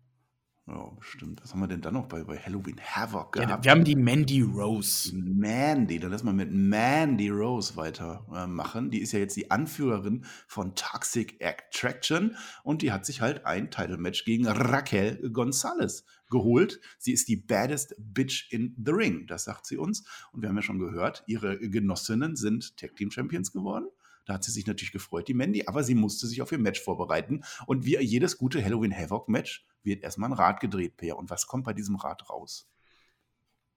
Ja, bestimmt. Was haben wir denn dann noch bei, bei Halloween Havoc Ja, gehabt? wir haben die Mandy Rose. Mandy, dann lass mal mit Mandy Rose weitermachen. die ist ja jetzt die Anführerin von Toxic Attraction und die hat sich halt ein Title-Match gegen Raquel Gonzalez geholt. Sie ist die baddest bitch in the ring, das sagt sie uns. Und wir haben ja schon gehört, ihre Genossinnen sind Tag Team Champions geworden. Da hat sie sich natürlich gefreut, die Mandy, aber sie musste sich auf ihr Match vorbereiten. Und wie jedes gute Halloween Havoc Match wird erstmal ein Rad gedreht, Peer. Und was kommt bei diesem Rad raus?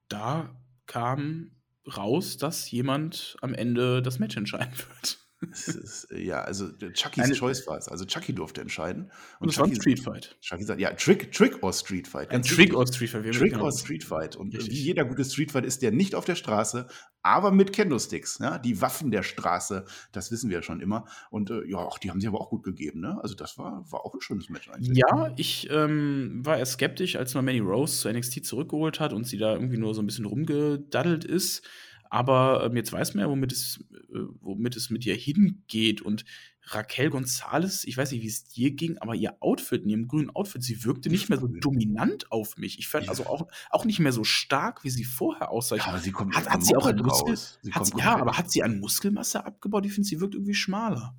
Da kam raus, dass jemand am Ende das Match entscheiden wird. Ist, äh, ja, also äh, Chuckys Eine- Choice war es. Also Chucky durfte entscheiden. Und war ein Chucky, Street Fight. Chucky sagt, ja, Trick, Trick or Street Fight. Ganz Trick wichtig. or Street Fight. Trick genau- or Street Fight. Und Richtig. wie jeder gute Street Fight ist der nicht auf der Straße, aber mit Kendo-Sticks. Ja? Die Waffen der Straße, das wissen wir ja schon immer. Und äh, ja, die haben sich aber auch gut gegeben. Ne? Also das war, war auch ein schönes Match eigentlich. Ja, ich ähm, war erst skeptisch, als man Manny Rose zu NXT zurückgeholt hat und sie da irgendwie nur so ein bisschen rumgedaddelt ist. Aber ähm, jetzt weiß man ja, womit es, äh, womit es mit ihr hingeht. Und Raquel Gonzalez, ich weiß nicht, wie es dir ging, aber ihr Outfit, in ihrem grünen Outfit, sie wirkte nicht mehr so dominant auf mich. Ich fand Ja. also auch, auch nicht mehr so stark, wie sie vorher aussah. Ja, aber sie kommt Hat- hat sie auch ein Muskel-. Sie Hat sie, ja, aber hat sie an Muskelmasse abgebaut? Ich finde, sie wirkt irgendwie schmaler.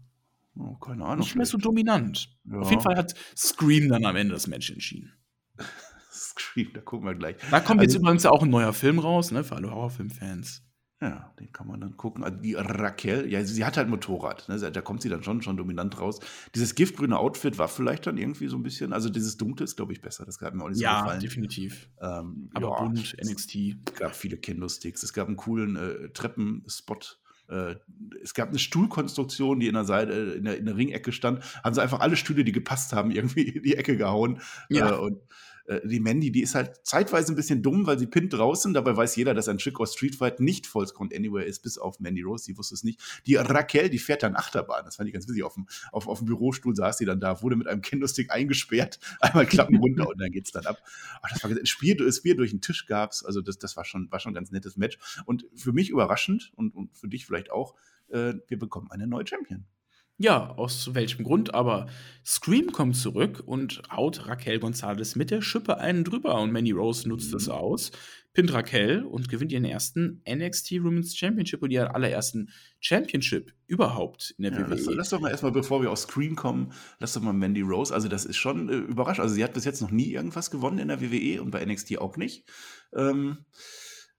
Oh, keine Ahnung. Nicht mehr so dominant. Ja. Auf jeden Fall hat Scream dann am Ende das Match entschieden. Scream, da gucken wir gleich. Da kommt jetzt Also- übrigens ja auch ein neuer Film raus, ne, für alle Horrorfilm-Fans. Ja, den kann man dann gucken. Also die Raquel, ja, sie hat halt Motorrad. Ne? Da kommt sie dann schon, schon dominant raus. Dieses giftgrüne Outfit war vielleicht dann irgendwie so ein bisschen, also dieses dunkle ist, glaube ich, besser. Das hat mir auch nicht so Ja, gefallen. definitiv. Ähm, Aber ja, bunt, es NXT. gab viele Kendo-Sticks. Es gab einen coolen äh, Treppenspot. Äh, es gab eine Stuhlkonstruktion, die in der Seite, äh, in der, in der Ringecke stand. Haben sie einfach alle Stühle, die gepasst haben, irgendwie in die Ecke gehauen. Ja. Äh, und äh, die Mandy, die ist halt zeitweise ein bisschen dumm, weil sie pinnt draußen. Dabei weiß jeder, dass ein Trick or Street Fight nicht False Anywhere ist, bis auf Mandy Rose. Die wusste es nicht. Die Raquel, die fährt dann Achterbahn. Das fand ich ganz witzig. Auf dem, auf, auf dem Bürostuhl saß sie dann da, wurde mit einem Kendo-Stick eingesperrt. Einmal Klappen runter und dann geht's dann ab. Aber das war ein Spiel, das Spiel durch den Tisch gab's. Also das, das war schon, war schon ein ganz nettes Match. Und für mich überraschend und, und für dich vielleicht auch, äh, wir bekommen eine neue Champion. Ja, aus welchem Grund, aber Scream kommt zurück und haut Raquel Gonzalez mit der Schippe einen drüber und Manny Rose nutzt Mhm. es aus, pinnt Raquel und gewinnt ihren ersten NXT Women's Championship und ihren allerersten Championship überhaupt in der Ja, lass, WWE. lass doch mal erstmal, bevor wir auf Screen kommen, lass doch mal Mandy Rose. Also, das ist schon äh, überraschend. Also, sie hat bis jetzt noch nie irgendwas gewonnen in der WWE und bei NXT auch nicht. Ähm,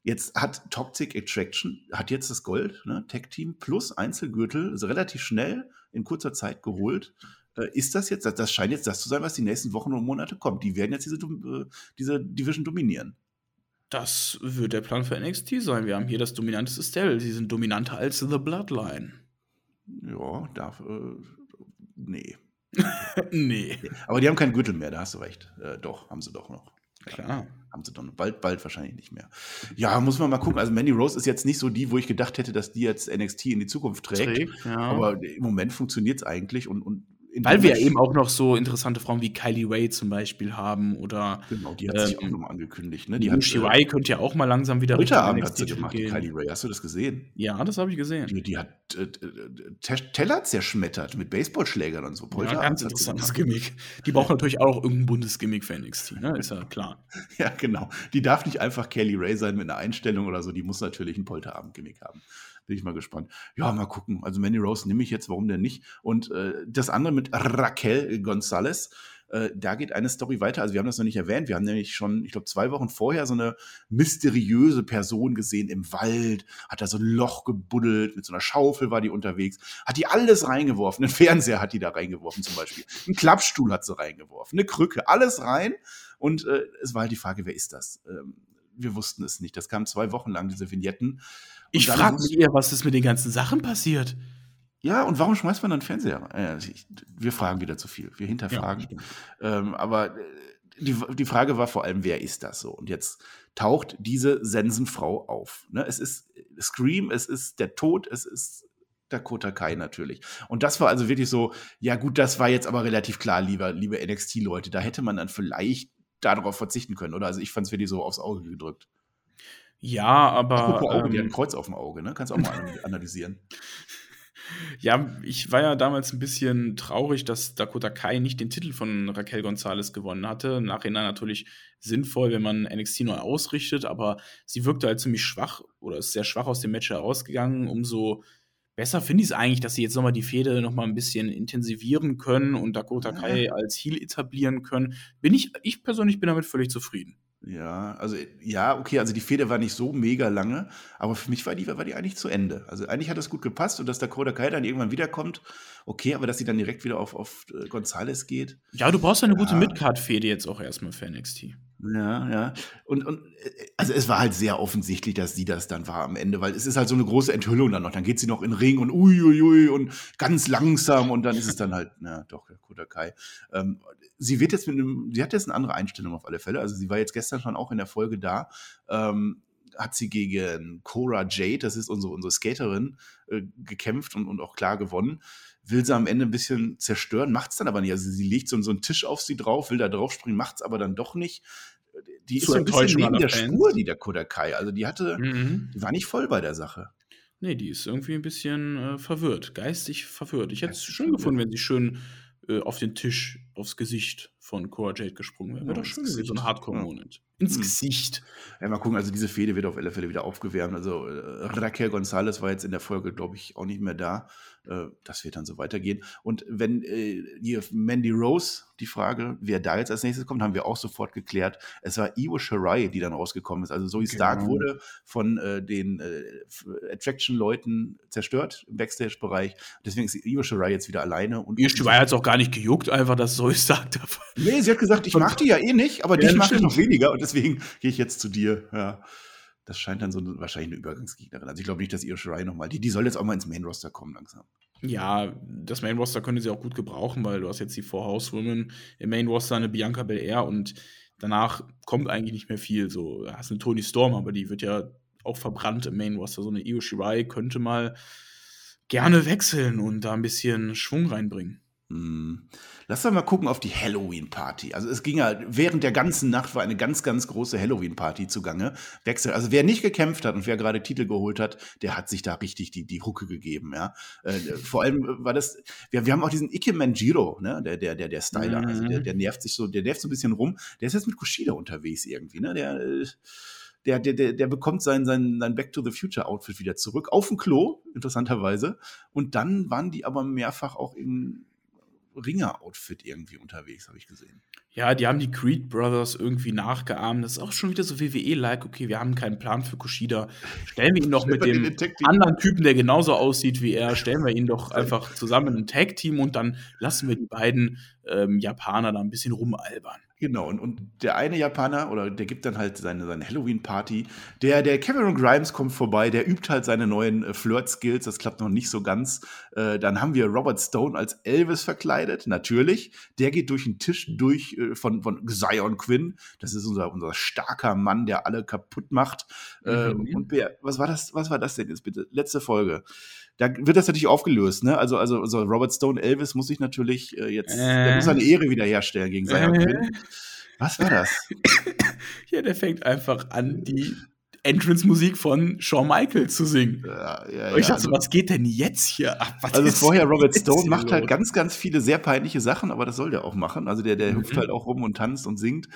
jetzt hat Toxic Attraction, hat jetzt das Gold, ne? Tag Team plus Einzelgürtel, also relativ schnell in kurzer Zeit geholt. Äh, ist das jetzt, das, das scheint jetzt das zu sein, was die nächsten Wochen und Monate kommt. Die werden jetzt diese, äh, diese Division dominieren. Das wird der Plan für NXT sein. Wir haben hier das dominanteste Stell. Sie sind dominanter als The Bloodline. Ja, darf, äh, nee. nee, Aber die haben keinen Gürtel mehr, da hast du recht. Äh, doch, haben sie doch noch. Klar. Haben sie dann bald, bald wahrscheinlich nicht mehr. Ja, muss man mal gucken. Also Mandy Rose ist jetzt nicht so die, wo ich gedacht hätte, dass die jetzt NXT in die Zukunft trägt. Trägt, ja. Aber im Moment funktioniert es eigentlich und, und Weil wir ja eben auch noch so interessante Frauen wie Kylie Ray zum Beispiel haben oder Genau, die hat sich auch ähm, nochmal angekündigt. Ne? die hat, Ushi äh, könnte ja auch mal langsam wieder heute Abend hat sie gemacht, gehen. Kylie Ray. Hast du das gesehen? Ja, das habe ich gesehen. Die, die hat äh, äh, Te- Teller zerschmettert mit Baseballschlägern und so. Ja, Polterabend ganz interessantes. Gimmick. Die brauchen natürlich auch irgendein buntes Gimmick für NXT, ne? Ist ja klar. Ja, genau. Die darf nicht einfach Kelly Ray sein mit einer Einstellung oder so. Die muss natürlich ein Polterabend-Gimmick haben. Bin ich mal gespannt. Ja, mal gucken. Also Manny Rose nehme ich jetzt, warum denn nicht? Und äh, das andere mit Raquel Gonzalez. Äh, da geht eine Story weiter. Also wir haben das noch nicht erwähnt. Wir haben nämlich schon, ich glaube, zwei Wochen vorher so eine mysteriöse Person gesehen im Wald. Hat da so ein Loch gebuddelt. Mit so einer Schaufel war die unterwegs. Hat die alles reingeworfen. Einen Fernseher hat die da reingeworfen zum Beispiel. Einen Klappstuhl hat sie reingeworfen. Eine Krücke. Alles rein. Und äh, es war halt die Frage, wer ist das? Ähm, wir wussten es nicht. Das kam zwei Wochen lang, diese Vignetten. Und Ich frage mich eher, was ist mit den ganzen Sachen passiert. Ja, und warum schmeißt man dann Fernseher? Äh, wir fragen wieder zu viel. Wir hinterfragen. stimmt. ähm, aber äh, die, die Frage war vor allem, wer ist das so? Und jetzt taucht diese Sensenfrau auf. Ne? Es ist Scream, es ist der Tod, es ist Dakota Kai natürlich. Und das war also wirklich so, ja gut, das war jetzt aber relativ klar, lieber, liebe NXT-Leute. Da hätte man dann vielleicht darauf verzichten können, oder? Also ich fand es wirklich so aufs Auge gedrückt. Ja, aber. Apropos Auge, die hat ein ähm, Kreuz auf dem Auge, ne? Kannst du auch mal analysieren. Ja, ich war ja damals ein bisschen traurig, dass Dakota Kai nicht den Titel von Raquel Gonzalez gewonnen hatte. Im Nachhinein natürlich sinnvoll, wenn man NXT neu ausrichtet, aber sie wirkte halt ziemlich schwach oder ist sehr schwach aus dem Match herausgegangen. Umso besser finde ich es eigentlich, dass sie jetzt nochmal die Fehde nochmal ein bisschen intensivieren können und Dakota Kai als Heel etablieren können. Bin ich, ich persönlich bin damit völlig zufrieden. Ja, also ja, okay, also die Fehde war nicht so mega lange, aber für mich war die, war die eigentlich zu Ende. Also eigentlich hat das gut gepasst und dass Dakota Kai dann irgendwann wiederkommt, okay, aber dass sie dann direkt wieder auf, auf äh, Gonzales geht. Ja, du brauchst ja eine gute Midcard-Fehde jetzt auch erstmal für NXT. Ja, ja. Und, und also es war halt sehr offensichtlich, dass sie das dann war am Ende, weil es ist halt so eine große Enthüllung dann noch. Dann geht sie noch in den Ring und uiuiui ui, und ganz langsam und dann ist es dann halt, na doch, Dakota Kai. Ähm, sie wird jetzt mit einem, sie hat jetzt eine andere Einstellung auf alle Fälle. Also sie war jetzt gestern schon auch in der Folge da. Ähm, hat sie gegen Cora Jade, das ist unsere, unsere Skaterin, äh, gekämpft und, und auch klar gewonnen. Will sie am Ende ein bisschen zerstören, macht es dann aber nicht. Also sie legt so, so einen Tisch auf sie drauf, will da drauf springen, macht es aber dann doch nicht. Die Zu ist so ein bisschen neben der Fans. Spur, die der Kodakai. Also die hatte, mhm. die war nicht voll bei der Sache. Nee, die ist irgendwie ein bisschen äh, verwirrt, geistig verwirrt. Ich hätte es schön gefunden, wenn sie schön äh, auf den Tisch, aufs Gesicht von Cora Jade gesprungen wäre. Wäre ja, doch schön gewesen, so ein Hardcore-Moment. Ja. Ins hm. Gesicht. Ja, mal gucken, also diese Fehde wird auf alle Fälle wieder aufgewärmt. Also äh, Raquel Gonzalez war jetzt in der Folge, glaube ich, auch nicht mehr da. Äh, das wird dann so weitergehen. Und wenn äh, hier Mandy Rose, die Frage, wer da jetzt als nächstes kommt, haben wir auch sofort geklärt. Es war Io Shirai, die dann rausgekommen ist. Also Zoe genau. Stark wurde von äh, den äh, Attraction-Leuten zerstört im Backstage-Bereich. Deswegen ist Io Shirai jetzt wieder alleine. Und Io Shirai hat es auch gar nicht gejuckt, einfach, dass Zoe Stark da Nee, sie hat gesagt, ich mag die ja eh nicht, aber ja, dich mag ich noch weniger und deswegen gehe ich jetzt zu dir. Ja das scheint dann so eine, wahrscheinlich eine Übergangsgegnerin. Also ich glaube nicht, dass Io Shirai nochmal, die, die soll jetzt auch mal ins Main-Roster kommen langsam. Ja, das Main-Roster könnte sie auch gut gebrauchen, weil du hast jetzt die Four Horsewomen im Main-Roster, eine Bianca Belair und danach kommt eigentlich nicht mehr viel. So, du hast eine Tony Storm, aber die wird ja auch verbrannt im Main-Roster. So eine Io Shirai könnte mal gerne wechseln und da ein bisschen Schwung reinbringen. Hm. Lass doch mal gucken auf die Halloween-Party. Also es ging ja während der ganzen Nacht war eine ganz, ganz große Halloween-Party zugange. Wechsel. Also wer nicht gekämpft hat und wer gerade Titel geholt hat, der hat sich da richtig die, die Hucke gegeben, ja. Äh, vor allem war das, wir, wir haben auch diesen Ike Manjiro, ne, der, der, der, der Styler. Mhm. Also der, der nervt sich so, der nervt so ein bisschen rum. Der ist jetzt mit Kushida unterwegs irgendwie, ne? Der, äh, der, der, der, der bekommt sein, sein, sein Back to the Future Outfit wieder zurück, auf dem Klo, interessanterweise. Und dann waren die aber mehrfach auch in Ringer-Outfit irgendwie unterwegs, habe ich gesehen. Ja, die haben die Creed Brothers irgendwie nachgeahmt. Das ist auch schon wieder so WWE-like. Okay, wir haben keinen Plan für Kushida. Stellen wir ihn doch mit dem anderen Typen, der genauso aussieht wie er, stellen wir ihn doch einfach zusammen im Tag-Team und dann lassen wir die beiden ähm, Japaner da ein bisschen rumalbern. Genau, und, und der eine Japaner, oder der gibt dann halt seine, seine Halloween-Party. Der, der Cameron Grimes kommt vorbei, der übt halt seine neuen äh, Flirt-Skills, das klappt noch nicht so ganz. Äh, dann haben wir Robert Stone als Elvis verkleidet, natürlich. Der geht durch den Tisch durch äh, von, von Zion Quinn. Das ist unser, unser starker Mann, der alle kaputt macht. Äh, mhm. Und wer, was war das, was war das denn jetzt bitte? Letzte Folge da wird das natürlich aufgelöst, ne? Also, also, also Robert Stone Elvis muss sich natürlich äh, jetzt, äh. der muss seine Ehre wiederherstellen gegen seinen äh. Was war das? ja, der fängt einfach an, die Entrance-Musik von Shawn Michaels zu singen. Ja, ja, Und ich dachte also, was geht denn jetzt hier ab? Was also vorher Robert Stone macht halt ganz, ganz viele sehr peinliche Sachen, aber das soll der auch machen. Also der, der mhm. hüpft halt auch rum und tanzt und singt.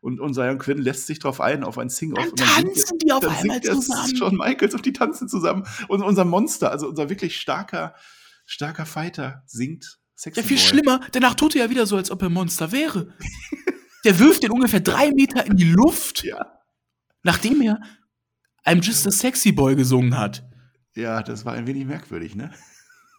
Und, und Zion Quinn lässt sich drauf ein, auf ein Sing-Off. Dann, dann tanzen die auf einmal zusammen. Shawn Michaels und die tanzen zusammen. Und unser Monster, also unser wirklich starker, starker Fighter singt Sexy Ja, viel Boy. schlimmer. Danach tut er ja wieder so, als ob er ein Monster wäre. der wirft den ungefähr drei Meter in die Luft. Ja. Nachdem er I'm Just a Sexy Boy gesungen hat. Ja, das war ein wenig merkwürdig, ne?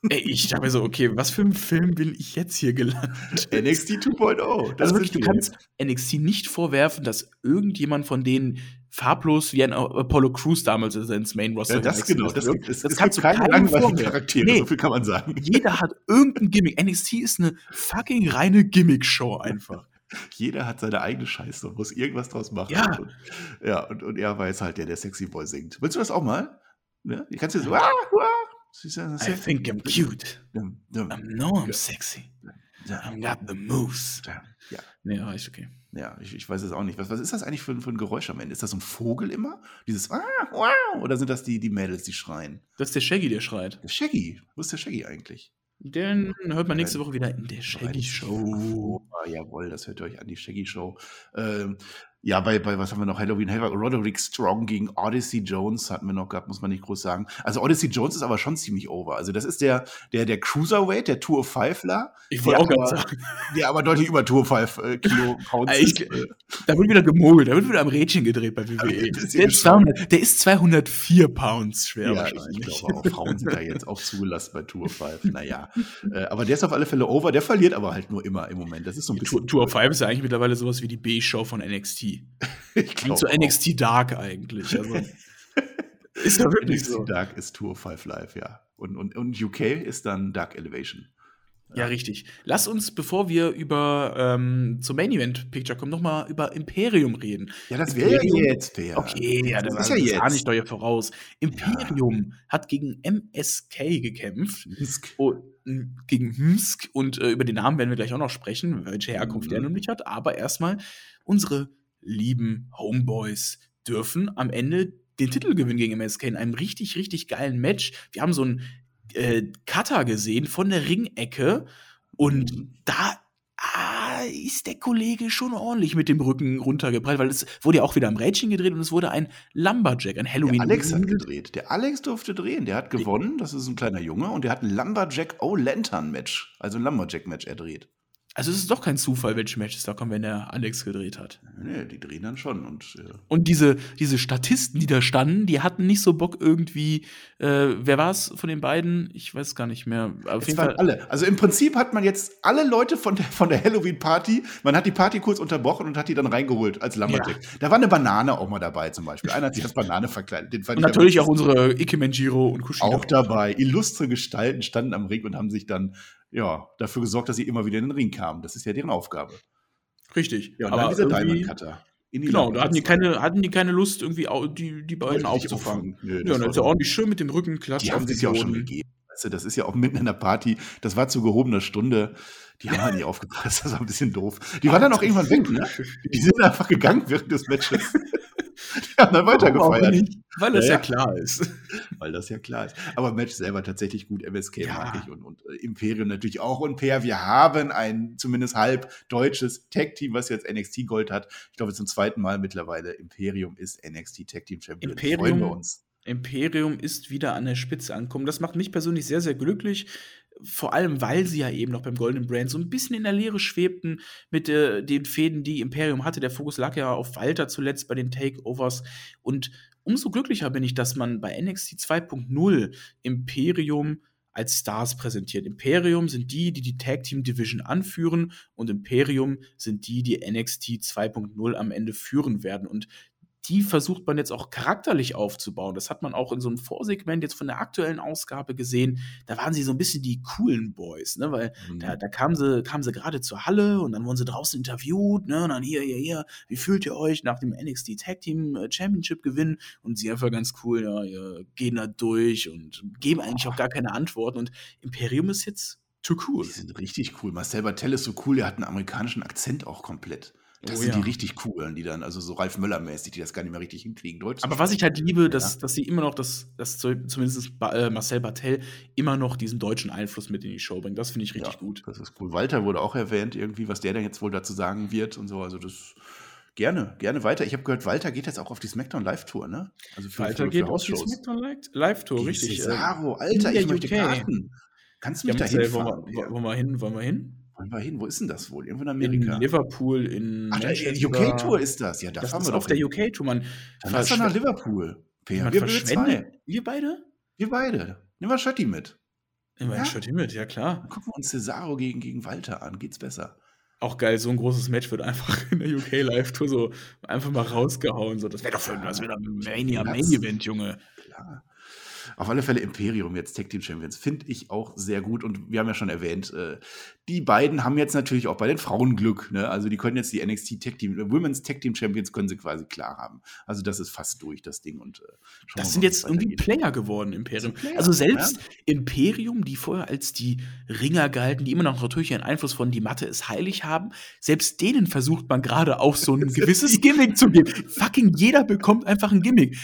Ey, ich dachte mir so, okay, was für ein Film bin ich jetzt hier gelandet? NXT 2.0. Also wirklich, du kannst NXT nicht vorwerfen, dass irgendjemand von denen farblos wie ein Apollo Crews damals ins Main Roster ja, das genau, das, gibt, das, das kannst du keine langweiligen Charaktere, nee, so viel kann man sagen. Jeder hat irgendein Gimmick. NXT ist eine fucking reine Gimmick-Show einfach. Jeder hat seine eigene Scheiße und muss irgendwas draus machen. Ja. Und, ja, und, und er weiß halt der, der Sexy Boy singt. Willst du das auch mal? Ja? Ich so, ah, ah. I think I'm cute. I know I'm sexy. I got the moves. Ja, ja. Ist okay. Ja, ich, ich weiß es auch nicht. Was, was ist das eigentlich für, ein- für ein Geräusch am Ende? Ist das so ein Vogel immer? Dieses ah, wow, oder sind das die, die Mädels, die schreien? Das ist der Shaggy, der schreit. Der Shaggy. Wo ist der Shaggy eigentlich? Den hört man nächste Woche wieder in der Shaggy Show. Ah, jawohl, das hört ihr euch an, die Shaggy Show. Ähm, ja, bei, bei, was haben wir noch? Halloween Havoc, Roderick Strong gegen Odyssey Jones hatten wir noch gehabt, muss man nicht groß sagen. Also Odyssey Jones ist aber schon ziemlich over. Also das ist der, der, der Cruiserweight, der Tour 5ler. Ich wollte auch aber- sagen, Der aber deutlich über Tour 5 äh, Kilo Pounds Ich- ist. Äh, da wird wieder gemogelt, da wird wieder am Rädchen gedreht bei WWE. ist Der ist, 200, der ist 204 Pounds schwer Ja, ich, wahrscheinlich. ich glaube auch, Frauen sind da jetzt auch zugelassen bei Tour 5. Naja, äh, aber der ist auf alle Fälle over. Der verliert aber halt nur immer im Moment. Das ist so ein bisschen. Tour, Tour of Five ist ja eigentlich mittlerweile sowas wie die B-Show von NXT. so auch. NXT Dark eigentlich. Also, ist ja wirklich NXT so. Dark ist Tour 5 Live, ja. Und, und, und UK ist dann Dark Elevation. Ja, richtig. Lass uns, bevor wir über ähm, zum Main Event Picture kommen, nochmal über Imperium reden. Ja, das wäre ja jetzt fair. Okay, ja, das, das ist ja ja jetzt. nicht hier voraus. Imperium hat gegen MSK gekämpft. Minsk. Oh, gegen Hmsk und äh, über den Namen werden wir gleich auch noch sprechen, welche Herkunft Mhm. der nämlich hat. Aber erstmal, unsere lieben Homeboys dürfen am Ende den Titel gewinnen gegen MSK in einem richtig, richtig geilen Match. Wir haben so einen äh, Cutter gesehen von der Ringecke und Mhm. da ah, ist der Kollege schon ordentlich mit dem Rücken runtergeprallt, weil es wurde ja auch wieder am Rädchen gedreht und es wurde ein Lumberjack, ein Halloween. Der Alex hat gedreht. Der Alex durfte drehen. Der hat gewonnen. Das ist ein kleiner Junge. Und der hat ein Lumberjack O-Lantern-Match. Also ein Lumberjack-Match erdreht. Also es ist doch kein Zufall, welche Matches da kommen, wenn der Alex gedreht hat. Nee, die drehen dann schon. Und äh, Und diese, diese Statisten, die da standen, die hatten nicht so Bock irgendwie, äh, wer war es von den beiden? Ich weiß gar nicht mehr. Auf jeden waren Fall. alle. Also im Prinzip hat man jetzt alle Leute von der, von der Halloween-Party, man hat die Party kurz unterbrochen und hat die dann reingeholt als Lumberjack. Da war eine Banane auch mal dabei zum Beispiel. Einer hat sich als Banane verkleidet. Den fand Und ich natürlich auch unsere Ikemenjiro und Kushida. auch dabei. Illustre Gestalten standen am Ring und haben sich dann ja, dafür gesorgt, dass sie immer wieder in den Ring kamen. Das ist ja deren Aufgabe. Richtig. Ja, Aber dann dieser Diamond Cutter. In die Genau, da hatten die, keine, hatten die keine Lust, irgendwie die, die beiden aufzufangen. Nö, Ja, das war ist so- ordentlich schön mit dem Rücken klatscht Die haben sich ja auch schon gegeben. Weißt du, das ist ja auch mitten in der Party. Das war zu gehobener Stunde. Die haben halt nicht aufgepasst. Das war ein bisschen doof. Die waren dann auch irgendwann weg, ne? Die sind einfach gegangen während des Matches. Die haben dann weitergefeiert. Weil das Ja, ja, klar ist. Weil das ja klar ist. Aber Match selber tatsächlich gut. MSK Ja. mag ich und, und äh, Imperium natürlich auch. Und Per, wir haben ein zumindest halb deutsches Tag-Team, was jetzt NXT Gold hat. Ich glaube, zum zweiten Mal mittlerweile. Imperium ist NXT Tag-Team Champion. Imperium- Freuen wir uns. Imperium ist wieder an der Spitze angekommen. Das macht mich persönlich sehr, sehr glücklich. Vor allem, weil sie ja eben noch beim Golden Brand so ein bisschen in der Leere schwebten mit äh, den Fäden, die Imperium hatte. Der Fokus lag ja auf Walter zuletzt bei den Takeovers. Und umso glücklicher bin ich, dass man bei NXT 2.0 Imperium als Stars präsentiert. Imperium sind die, die die Tag Team Division anführen und Imperium sind die, die NXT 2.0 am Ende führen werden. Und die versucht man jetzt auch charakterlich aufzubauen. Das hat man auch in so einem Vorsegment jetzt von der aktuellen Ausgabe gesehen. Da waren sie so ein bisschen die coolen Boys, ne? Weil Mhm. da, da kamen sie, kamen sie gerade zur Halle und dann wurden sie draußen interviewt, ne? Und dann hier, hier, hier, wie fühlt ihr euch nach dem NXT Tag Team äh, Championship Gewinn? Und sie einfach ganz cool, ja, ja, gehen da durch und geben eigentlich auch gar keine Antworten. Und Imperium ist jetzt too cool. Die sind richtig cool. Marcel Bartel ist so cool, der hat einen amerikanischen Akzent auch komplett. Das Oh sind ja. die richtig coolen, die dann, also so Ralf Möller-mäßig, die das gar nicht mehr richtig hinkriegen. Deutsch Aber was ich halt liebe, Ja. dass, dass sie immer noch, das, dass zu- zumindest äh, Marcel Bartel immer noch diesen deutschen Einfluss mit in die Show bringt. Das finde ich richtig ja, gut. Das ist cool. Walter wurde auch erwähnt, irgendwie, was der denn jetzt wohl dazu sagen wird und so. Also das gerne, gerne weiter. Ich habe gehört, Walter geht jetzt auch auf die SmackDown Live-Tour, ne? Also für, Weiter für, geht für auf die. SmackDown Live- Live-Tour, richtig. äh, Cesaro, Alter, ich möchte. Karten. Kannst du Ja, mich da Marcel, wollen, hinfahren? wir, wollen wir hin? Wollen wir hin? Wollen wir hin? Wo ist denn das wohl? Irgendwo in In Amerika. Liverpool, in Ach, die Manchester. UK-Tour ist das. Ja, da Das ist wir auf doch der hin. UK-Tour, man. Dann doch nach Liverpool. Man wir, wir verschwendet. zwei. Wir beide? Wir beide. Nehmen wir Schötti mit. Immer Ja. ein Schritt mit, ja klar. Dann gucken wir uns Cesaro gegen, gegen Walter an. Geht's besser? Auch geil, so ein großes Match wird einfach in der UK Live-Tour so einfach mal rausgehauen. So. Das wäre doch für das wäre doch ein Mania. Main Event, Junge. Klar. Auf alle Fälle Imperium jetzt Tag Team Champions finde ich auch sehr gut und wir haben ja schon erwähnt, äh, die beiden haben jetzt natürlich auch bei den Frauen Glück, ne? Also die können jetzt die NXT Tag Team äh, Women's Tag Team Champions können sie quasi klar haben. Also das ist fast durch das Ding und äh, das sind jetzt irgendwie Player geworden Imperium. Player, also selbst ja? Imperium, die vorher als die Ringer galten, die immer noch natürlich einen Einfluss von die Matte ist heilig haben, selbst denen versucht man gerade auch so ein gewisses Gimmick zu geben. Fucking jeder bekommt einfach ein Gimmick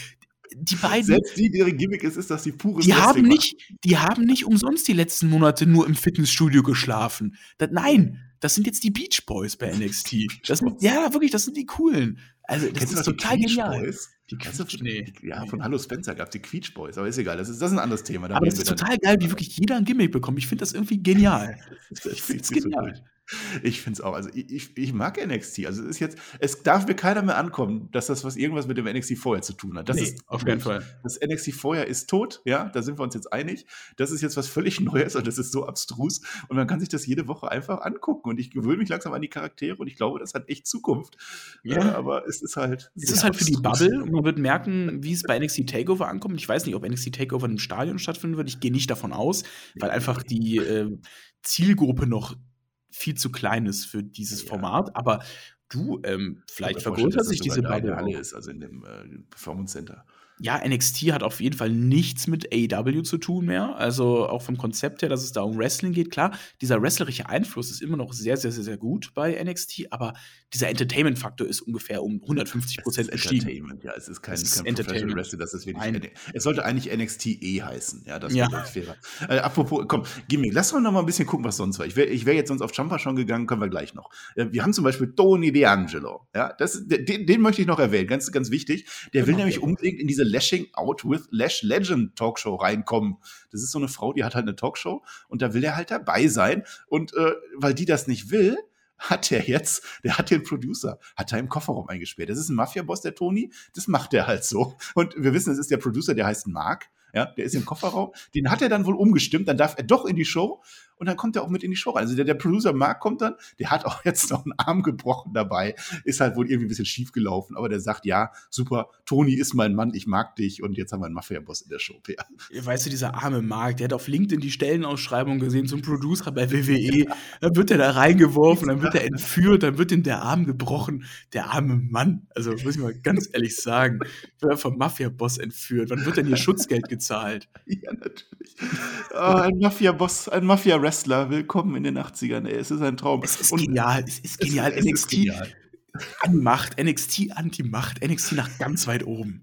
die beiden. Selbst die, deren Gimmick ist, ist, dass sie pure die haben nicht, Die haben nicht umsonst die letzten Monate nur im Fitnessstudio geschlafen. Das, nein, das sind jetzt die Beach Boys bei NXT. Das, ja, wirklich, das sind die coolen. Also, das Kennst ist total genial. Boys? Die Quietsch, nee. Ja, von Hallo Spencer gab es die Quietsch Boys, aber ist egal, das ist, das ist ein anderes Thema. Da aber das ist total geil, wie wirklich jeder ein Gimmick bekommt. Ich finde das irgendwie genial. das ich finde es genial. So ich finde es auch. Also ich, ich, mag NXT. Also es ist jetzt, es darf mir keiner mehr ankommen, dass das was irgendwas mit dem NXT vorher zu tun hat. Das nee, ist auf jeden Fall. Das NXT vorher ist tot, ja, da sind wir uns jetzt einig. Das ist jetzt was völlig Neues und das ist so abstrus. Und man kann sich das jede Woche einfach angucken. Und ich gewöhne mich langsam an die Charaktere und ich glaube, das hat echt Zukunft. Ja, ja aber es ist halt. Es ist halt für die Bubble man wird merken, wie es bei NXT Takeover ankommt. Ich weiß nicht, ob NXT Takeover im Stadion stattfinden wird. Ich gehe nicht davon aus, weil einfach die äh, Zielgruppe noch viel zu klein ist für dieses ja. Format. Aber du, ähm, vielleicht vergrößert sich diese beide Halle ist, also in dem äh, Performance Center ja, NXT hat auf jeden Fall nichts mit AEW zu tun mehr. Also auch vom Konzept her, dass es da um Wrestling geht. Klar, dieser wrestlerische Einfluss ist immer noch sehr, sehr, sehr, sehr gut bei NXT, aber dieser Entertainment-Faktor ist ungefähr um 150 Prozent gestiegen. Entertainment, ja, es ist kein, es ist kein Professional Wrestling, das ist wirklich. Ein, es sollte eigentlich NXT E heißen, ja, das wäre ja. fairer. Äh, apropos, komm, Gimmick, lass uns noch mal ein bisschen gucken, was sonst war. Ich wäre wär jetzt sonst auf Jumper schon gegangen, können wir gleich noch. Äh, wir haben zum Beispiel Tony D'Angelo, ja, das, den, den möchte ich noch erwähnen, ganz, ganz wichtig. Der will nämlich unbedingt in diese Lashing Out with Lash Legend Talkshow reinkommen. Das ist so eine Frau, die hat halt eine Talkshow und da will er halt dabei sein. Und äh, weil die das nicht will, hat er jetzt, der hat den Producer, hat er im Kofferraum eingesperrt. Das ist ein Mafia-Boss, der Tony, das macht er halt so. Und wir wissen, es ist der Producer, der heißt Mark, ja, der ist im Kofferraum. Den hat er dann wohl umgestimmt, dann darf er doch in die Show und dann kommt er auch mit in die Show rein. Also der, der Producer Mark kommt dann, der hat auch jetzt noch einen Arm gebrochen dabei, ist halt wohl irgendwie ein bisschen schief gelaufen, aber der sagt, ja, super, Toni ist mein Mann, ich mag dich und jetzt haben wir einen Mafia-Boss in der Show. Ja. Weißt du, dieser arme Mark, der hat auf LinkedIn die Stellenausschreibung gesehen zum Producer bei WWE, dann wird er da reingeworfen, dann wird er entführt, dann wird ihm der Arm gebrochen, der arme Mann, also muss ich mal ganz ehrlich sagen, wird er vom Mafia-Boss entführt, wann wird denn hier Schutzgeld gezahlt? Ja, natürlich. Oh, ein Mafia-Boss, ein Mafia-Wrestler Wrestler, willkommen in den 80ern, ey. Es ist ein Traum. Es ist und genial, es ist genial. Es, NXT ist genial. an Macht, NXT Anti-Macht, NXT nach ganz weit oben.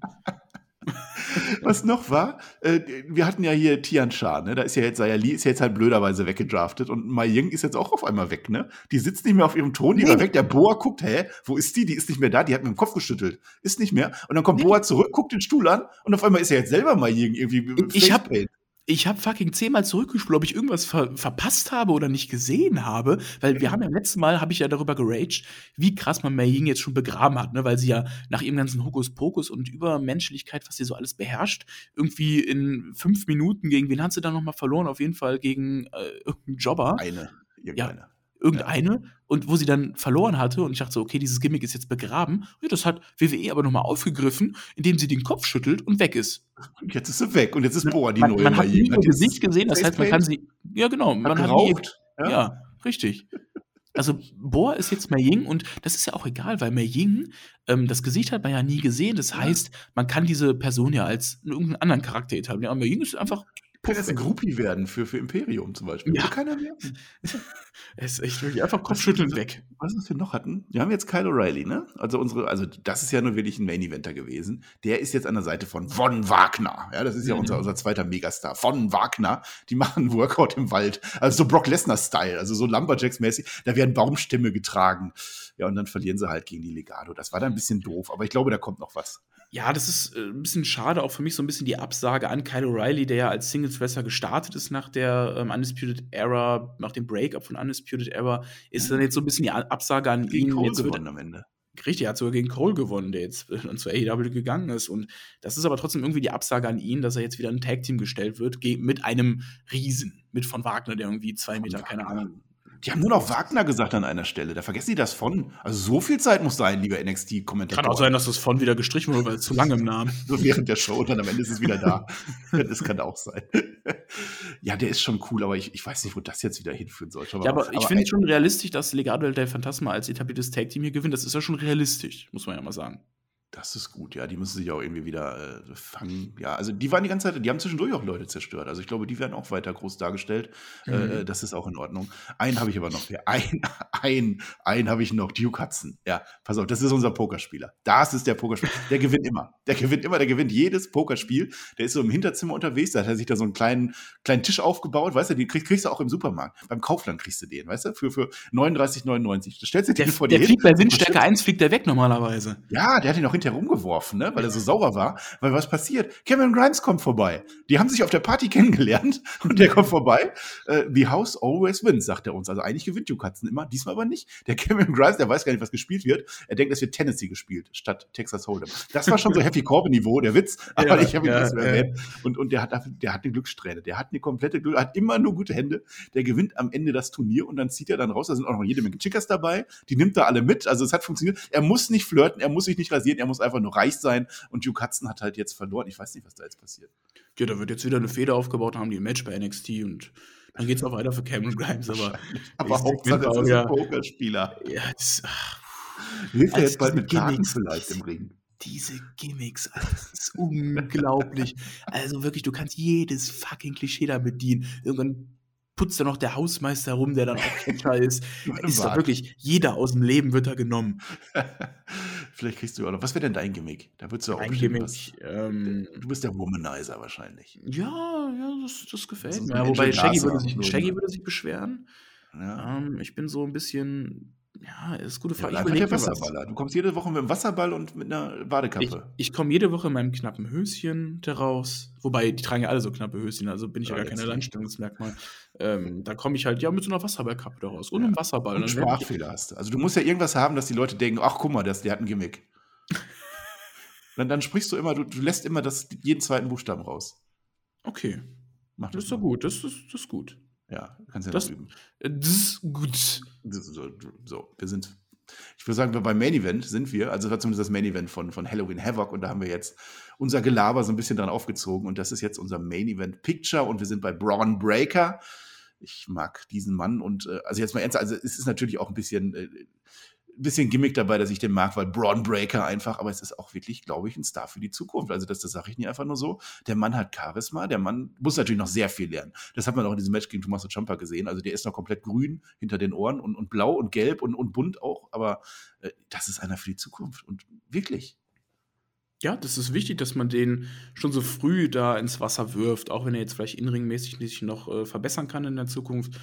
Was noch war, äh, wir hatten ja hier Tian Sha, ne? Da ist ja jetzt Sayali, ist ja jetzt halt blöderweise weggedraftet und Mai Ying ist jetzt auch auf einmal weg, ne? Die sitzt nicht mehr auf ihrem Thron, die nee. war weg. Der Boa guckt, hä, wo ist die? Die ist nicht mehr da, die hat mit dem Kopf geschüttelt. Ist nicht mehr. Und dann kommt nee. Boa zurück, guckt den Stuhl an und auf einmal ist er jetzt selber Mai Ying irgendwie. Ich hab, ich habe fucking zehnmal zurückgespult, ob ich irgendwas ver verpasst habe oder nicht gesehen habe, weil wir haben ja letztes Mal, habe ich ja darüber geraged, wie krass man Mei Ying jetzt schon begraben hat, ne, weil sie ja nach ihrem ganzen Hokuspokus und Übermenschlichkeit, was sie so alles beherrscht, irgendwie in fünf Minuten gegen wen hat sie dann noch mal verloren? Auf jeden Fall gegen äh, irgendeinen Jobber. Eine, irgendeine. Ja, irgendeine ja. und wo sie dann verloren hatte und ich dachte so, okay, dieses Gimmick ist jetzt begraben. Ja, das hat WWE aber nochmal aufgegriffen, indem sie den Kopf schüttelt und weg ist. Und jetzt ist sie weg und jetzt ist Boa die man, neue. Man hat nie ihr Gesicht gesehen, das heißt, man kann sie, ja genau, man hat, geraucht, nie, ja? ja, richtig. Also Boa ist jetzt Mei Ying und das ist ja auch egal, weil Mei Ying, ähm, das Gesicht hat man ja nie gesehen. Das heißt, man kann diese Person ja als irgendeinen anderen Charakter etablieren. Aber Mei Ying ist einfach kann jetzt ein Groupie werden für, für Imperium zum Beispiel. Ja. keiner mehr. es ist echt wirklich einfach Kopfschütteln weg. Was wir noch hatten? Wir haben jetzt Kyle O'Reilly, ne? Also unsere, also das ist ja nur wirklich ein Main-Eventer gewesen. Der ist jetzt an der Seite von Von Wagner. Ja, das ist ja mhm. unser, unser zweiter Megastar. Von Wagner. Die machen Workout im Wald. Also so Brock Lesnar-Style, also so Lumberjacks-mäßig. Da werden Baumstämme getragen. Ja, und dann verlieren sie halt gegen die Legado. Das war dann ein bisschen doof, aber ich glaube, da kommt noch was. Ja, das ist äh, ein bisschen schade, auch für mich so ein bisschen die Absage an Kyle O'Reilly, der ja als Singles-Wrestler gestartet ist nach der ähm, Undisputed Era, nach dem Breakup von Undisputed Era, ist dann jetzt so ein bisschen die Absage an gegen ihn. Cole jetzt gewonnen am Ende. Richtig, er hat sogar gegen Cole gewonnen, der jetzt äh, zur AEW gegangen ist. Und das ist aber trotzdem irgendwie die Absage an ihn, dass er jetzt wieder ein Tag-Team gestellt wird, mit einem Riesen, mit von Wagner, der irgendwie zwei Meter, keine Ahnung, Die haben nur noch Wagner gesagt an einer Stelle. Da vergessen die das von. Also so viel Zeit muss sein, lieber NXT-Kommentator. Kann auch sein, dass das von wieder gestrichen wurde, weil es zu lange im Namen. So während der Show und dann am Ende ist es wieder da. das kann auch sein. ja, der ist schon cool, aber ich, ich weiß nicht, wo das jetzt wieder hinführen soll. ja, aber, aber ich finde es schon realistisch, dass Legado del Phantasma als etabliertes Tag-Team hier gewinnt. Das ist ja schon realistisch, muss man ja mal sagen. Das ist gut, ja. Die müssen sich auch irgendwie wieder äh, fangen. Ja, also die waren die ganze Zeit, die haben zwischendurch auch Leute zerstört. Also ich glaube, die werden auch weiter groß dargestellt. Äh, mhm. Äh, das ist auch in Ordnung. Einen habe ich aber noch. Ein, ein, ein habe ich noch. Duke Hudson. Ja, pass auf, das ist unser Pokerspieler. Das ist der Pokerspieler. Der gewinnt immer. Der gewinnt immer, der gewinnt jedes Pokerspiel. Der ist so im Hinterzimmer unterwegs. Da hat er sich da so einen kleinen, kleinen Tisch aufgebaut. Weißt du, den kriegst, kriegst du auch im Supermarkt. Beim Kaufland kriegst du den, weißt du, für, für 39,99. Da stellst du den vor dir Der fliegt bei Windstärke 1 fliegt der weg normalerweise. Ja, der hat ihn auch hinterher rumgeworfen, ne? ne? weil er so sauer war. Weil was passiert? Cameron Grimes kommt vorbei. Die haben sich auf der Party kennengelernt und der kommt vorbei. Äh, the house always wins, sagt er uns. Also eigentlich gewinnt Hudson immer, diesmal aber nicht. Der Cameron Grimes, der weiß gar nicht, was gespielt wird. Er denkt, es wird Tennessee gespielt statt Texas Hold'em. Das war schon so Happy Corbin-Niveau, der Witz. Aber ja, ich habe ihn ja, das ja. erwähnt. Und, und der hat, der hat eine Glückssträhne. Der hat eine komplette Glück, hat immer nur gute Hände. Der gewinnt am Ende das Turnier und dann zieht er dann raus. Da sind auch noch jede Menge Chickers dabei. Die nimmt er alle mit. Also es hat funktioniert. Er muss nicht flirten, er muss sich nicht rasieren, er muss einfach nur reich sein. Und Duke Hudson hat halt jetzt verloren. Ich weiß nicht, was da jetzt passiert. Ja, da wird jetzt wieder eine Feder aufgebaut, haben die ein Match bei NXT und dann geht es auch weiter für Cameron Grimes. Aber, aber Hauptsache, das ist ein Pokerspieler. Ja, das, Hilft er jetzt bald mit Karten vielleicht im Ring? Diese Gimmicks, das ist unglaublich. Also wirklich, du kannst jedes fucking Klischee da bedienen. Irgendwann putzt da noch der Hausmeister rum, der dann auch Catcher ist. ist doch wirklich, jeder aus dem Leben wird da genommen. Vielleicht kriegst du auch noch. Was wäre denn dein Gimmick? Da würdest du auch Ein Gimmick. Ähm, du bist der Womanizer wahrscheinlich. Ja, ja, das, das gefällt mir. Ja, wobei Shaggy würde, sich, Shaggy würde sich beschweren. Ja. Ähm, ich bin so ein bisschen ja, ist eine gute Frage. Ja, ich der Wasserballer. Du kommst jede Woche mit einem Wasserball und mit einer Badekappe. Ich, ich komme jede Woche in meinem knappen Höschen daraus. Wobei, die tragen ja alle so knappe Höschen, also bin ich ja, ja gar kein Alleinstellungsmerkmal. Ähm, da komme ich halt ja mit so einer Wasserballkappe daraus und ja. einem Wasserball. Und Sprachfehler hast du. Also du musst ja irgendwas haben, dass die Leute denken, ach guck mal, das, der hat ein Gimmick. dann, dann sprichst du immer, du, du lässt immer das, jeden zweiten Buchstaben raus. Okay. Mach das, das ist doch gut, das ist, das ist gut. Ja, kannst ja das, üben. Äh, das ist gut. So, so, wir sind, ich würde sagen, beim Main Event sind wir, also das war zumindest das Main Event von, von Halloween Havoc und da haben wir jetzt unser Gelaber so ein bisschen dran aufgezogen und das ist jetzt unser Main Event Picture und wir sind bei Braun Breaker. Ich mag diesen Mann und äh, also jetzt mal ernst, also es ist natürlich auch ein bisschen äh, bisschen Gimmick dabei, dass ich den mag, weil Braun Breaker einfach, aber es ist auch wirklich, glaube ich, ein Star für die Zukunft. Also das, das sage ich nicht einfach nur so. Der Mann hat Charisma, der Mann muss natürlich noch sehr viel lernen. Das hat man auch in diesem Match gegen Tommaso Ciampa gesehen. Also der ist noch komplett grün hinter den Ohren und, und blau und gelb und, und bunt auch, aber äh, das ist einer für die Zukunft und wirklich. Ja, das ist wichtig, dass man den schon so früh da ins Wasser wirft, auch wenn er jetzt vielleicht inringmäßig sich noch äh, verbessern kann in der Zukunft.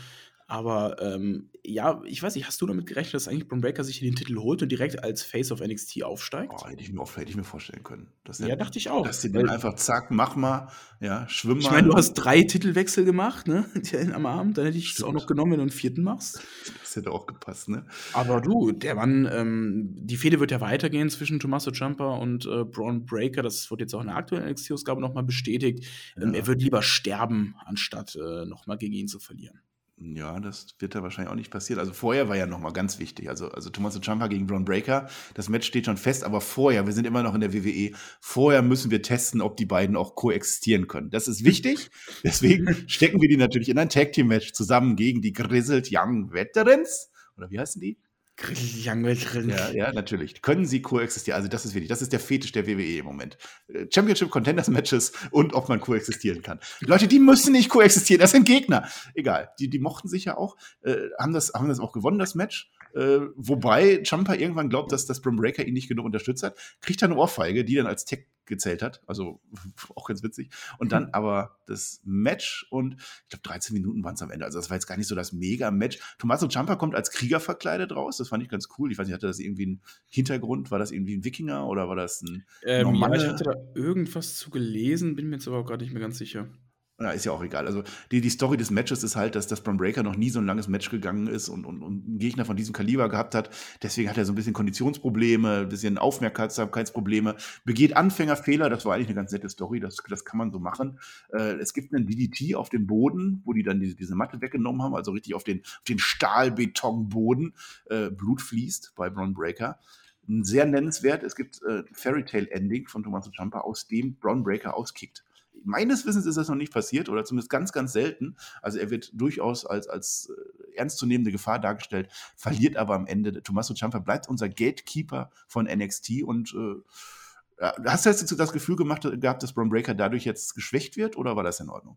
Aber ähm, ja, ich weiß nicht, hast du damit gerechnet, dass eigentlich Braun Breaker sich den Titel holt und direkt als Face of NXT aufsteigt? Oh, hätte, ich mir, hätte ich mir vorstellen können. Der, ja, dachte ich auch. Dass sie den einfach zack, mach mal, ja, schwimm mal. Ich meine, du hast drei Titelwechsel gemacht, ne, am Abend, dann hätte ich es auch noch genommen, wenn du einen vierten machst. Das hätte auch gepasst, ne? Aber du, der Mann, ähm, die Fehde wird ja weitergehen zwischen Tommaso Ciampa und äh, Braun Breaker. Das wurde jetzt auch in der aktuellen NXT-Ausgabe nochmal bestätigt. Ähm, ja. er wird lieber sterben, anstatt äh, nochmal gegen ihn zu verlieren. Ja, das wird da wahrscheinlich auch nicht passieren. Also vorher war ja nochmal ganz wichtig. Also, also Tommaso Ciampa gegen Braun Breaker. Das Match steht schon fest, aber vorher, wir sind immer noch in der WWE, vorher müssen wir testen, ob die beiden auch koexistieren können. Das ist wichtig. Deswegen stecken wir die natürlich in ein Tag Team Match zusammen gegen die Grizzled Young Veterans. Oder wie heißen die? Ja, ja, natürlich. Können sie koexistieren? Also, das ist wichtig. Das ist der Fetisch der WWE im Moment. Äh, Championship Contenders Matches und ob man koexistieren kann. Leute, die müssen nicht koexistieren. Das sind Gegner. Egal. Die, die mochten sich ja auch, äh, haben, das, haben das auch gewonnen, das Match. Äh, wobei Champa irgendwann glaubt, dass das Brim Breaker ihn nicht genug unterstützt hat. Kriegt er eine Ohrfeige, die dann als Tech gezählt hat. Also auch ganz witzig. Und dann mhm. aber das Match und ich glaube 13 Minuten waren es am Ende. Also das war jetzt gar nicht so das Mega-Match. Tommaso Ciampa kommt als Krieger verkleidet raus. Das fand ich ganz cool. Ich weiß nicht, hatte das irgendwie einen Hintergrund? War das irgendwie ein Wikinger oder war das ein ähm, Ja, ich hatte da irgendwas zu gelesen, bin mir jetzt aber auch gerade nicht mehr ganz sicher. Ja, ist ja auch egal. Also die, die Story des Matches ist halt, dass das Bron Breaker noch nie so ein langes Match gegangen ist und, und, und einen Gegner von diesem Kaliber gehabt hat. Deswegen hat er so ein bisschen Konditionsprobleme, ein bisschen Aufmerksamkeitsprobleme, begeht Anfängerfehler. Das war eigentlich eine ganz nette Story, das, das kann man so machen. Äh, es gibt einen DDT auf dem Boden, wo die dann diese, diese Matte weggenommen haben, also richtig auf den, auf den Stahlbetonboden. Äh, Blut fließt bei Bron Breaker sehr nennenswert. Es gibt äh, Fairy Tale Ending von Tommaso Ciampa, aus dem Braun Breaker auskickt meines Wissens ist das noch nicht passiert oder zumindest ganz, ganz selten. Also er wird durchaus als, als äh, ernstzunehmende Gefahr dargestellt, verliert aber am Ende. Tommaso Ciampa bleibt unser Gatekeeper von NXT und äh, hast du jetzt das Gefühl gemacht, gehabt, dass Braun Breaker dadurch jetzt geschwächt wird oder war das in Ordnung?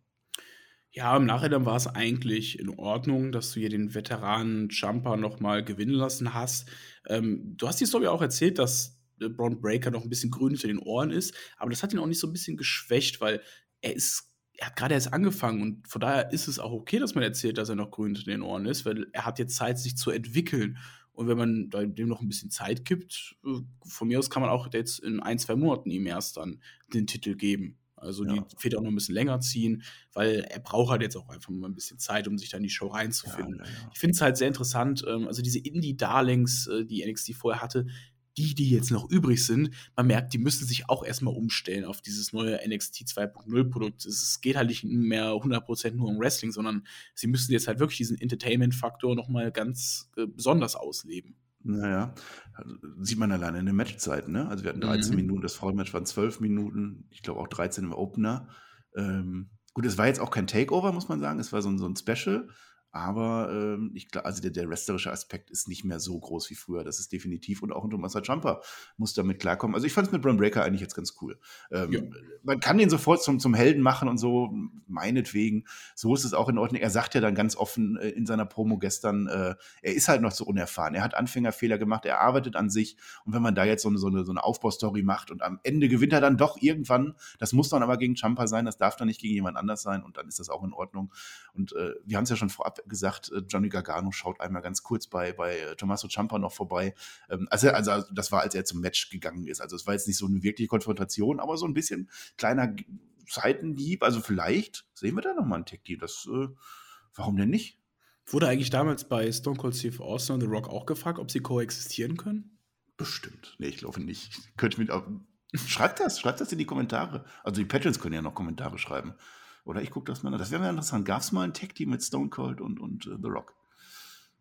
Ja, im Nachhinein war es eigentlich in Ordnung, dass du hier den Veteranen Jumper nochmal gewinnen lassen hast. Ähm, du hast die Story auch erzählt, dass Braun Breaker noch ein bisschen grün hinter den Ohren ist, aber das hat ihn auch nicht so ein bisschen geschwächt, weil er ist, er hat gerade erst angefangen und von daher ist es auch okay, dass man erzählt, dass er noch grün hinter den Ohren ist, weil er hat jetzt Zeit, sich zu entwickeln. Und wenn man dem noch ein bisschen Zeit gibt, äh, von mir aus kann man auch jetzt in ein, zwei Monaten ihm erst dann den Titel geben. Also ja. die Feder auch noch ein bisschen länger ziehen, weil er braucht halt jetzt auch einfach mal ein bisschen Zeit, um sich dann in die Show reinzufinden. Ja, ja, ich finde es halt sehr interessant, ähm, also diese Indie-Darlings, äh, die NXT vorher hatte, die, die jetzt noch übrig sind, man merkt, die müssen sich auch erstmal umstellen auf dieses neue NXT 2.0 Produkt. Es geht halt nicht mehr 100% nur um Wrestling, sondern sie müssen jetzt halt wirklich diesen Entertainment-Faktor nochmal ganz äh, besonders ausleben. Naja, sieht man alleine in den Matchzeiten, ne? Also wir hatten 13 mhm. Minuten, das Vollmatch waren 12 Minuten, ich glaube auch 13 im Opener. Ähm, gut, es war jetzt auch kein Takeover, muss man sagen, es war so ein, so ein Special. Aber ähm, ich glaube, also der, der wrestlerische Aspekt ist nicht mehr so groß wie früher. Das ist definitiv. Und auch ein Thomas Jumper muss damit klarkommen. Also ich fand es mit Braun Breaker eigentlich jetzt ganz cool. Ähm, ja. Man kann den sofort zum, zum Helden machen und so, meinetwegen. So ist es auch in Ordnung. Er sagt ja dann ganz offen äh, in seiner Promo gestern, äh, er ist halt noch so unerfahren. Er hat Anfängerfehler gemacht, er arbeitet an sich. Und wenn man da jetzt so eine, so eine, so eine Aufbaustory macht und am Ende gewinnt er dann doch irgendwann, das muss dann aber gegen Jumper sein, das darf dann nicht gegen jemand anders sein und dann ist das auch in Ordnung. Und äh, wir haben es ja schon vorab gesagt, äh, Johnny Gargano schaut einmal ganz kurz bei, bei äh, Tommaso Ciampa noch vorbei. Ähm, also, also das war, als er zum Match gegangen ist. Also es war jetzt nicht so eine wirkliche Konfrontation, aber so ein bisschen kleiner Seitendieb. Also vielleicht sehen wir da nochmal einen Tech-Team. Das, äh, warum denn nicht? Wurde eigentlich damals bei Stone Cold Steve Austin und The Rock auch gefragt, ob sie koexistieren können? Bestimmt. Nee, ich glaube nicht. Könnte mit, schreibt das, schreibt das in die Kommentare. Also die Patrons können ja noch Kommentare schreiben. Oder ich gucke das mal an. Das wäre mir interessant. Gab es mal ein Tag-Team mit Stone Cold und, und uh, The Rock?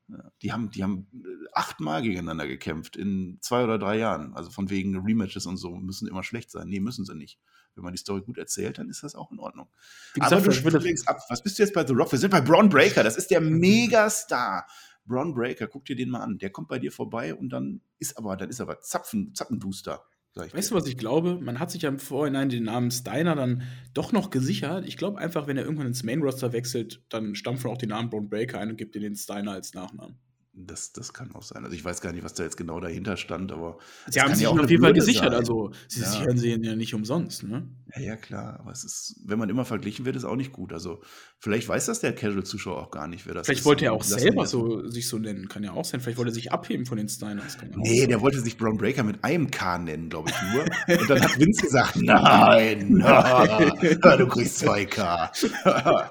Ja, die haben, die haben äh, achtmal gegeneinander gekämpft in zwei oder drei Jahren. Also von wegen Rematches und so müssen immer schlecht sein. Nee, müssen sie nicht. Wenn man die Story gut erzählt, dann ist das auch in Ordnung. Gesagt, Aber du links ab. Was bist du jetzt bei The Rock? Wir sind bei Braun Breaker. Das ist der Megastar. Braun Breaker, guck dir den mal an. Der kommt bei dir vorbei und dann ist aber, dann ist aber Zapfen, Zappenbooster. Weißt du, was ich glaube? Man hat sich ja im Vorhinein den Namen Steiner dann doch noch gesichert. Ich glaube einfach, wenn er irgendwann ins Main Roster wechselt, dann stampfen auch den Namen Braun Breaker ein und gibt ihm den Steiner als Nachnamen. Das, das kann auch sein. Also ich weiß gar nicht, was da jetzt genau dahinter stand, aber. Sie haben sich ja auf jeden Fall gesichert, sein. also sie ja. sichern sie ja nicht umsonst, ne? Ja, ja, klar. Aber es ist, wenn man immer verglichen wird, ist auch nicht gut. Also vielleicht weiß das der Casual-Zuschauer auch gar nicht, wer das vielleicht ist. Vielleicht wollte er auch selber so, sich so nennen, kann ja auch sein. Vielleicht wollte er sich abheben von den Steiners. Nee, der wollte sich Brown Breaker mit einem K nennen, glaube ich nur. Und dann hat Vince gesagt, nein, nein du kriegst zwei K.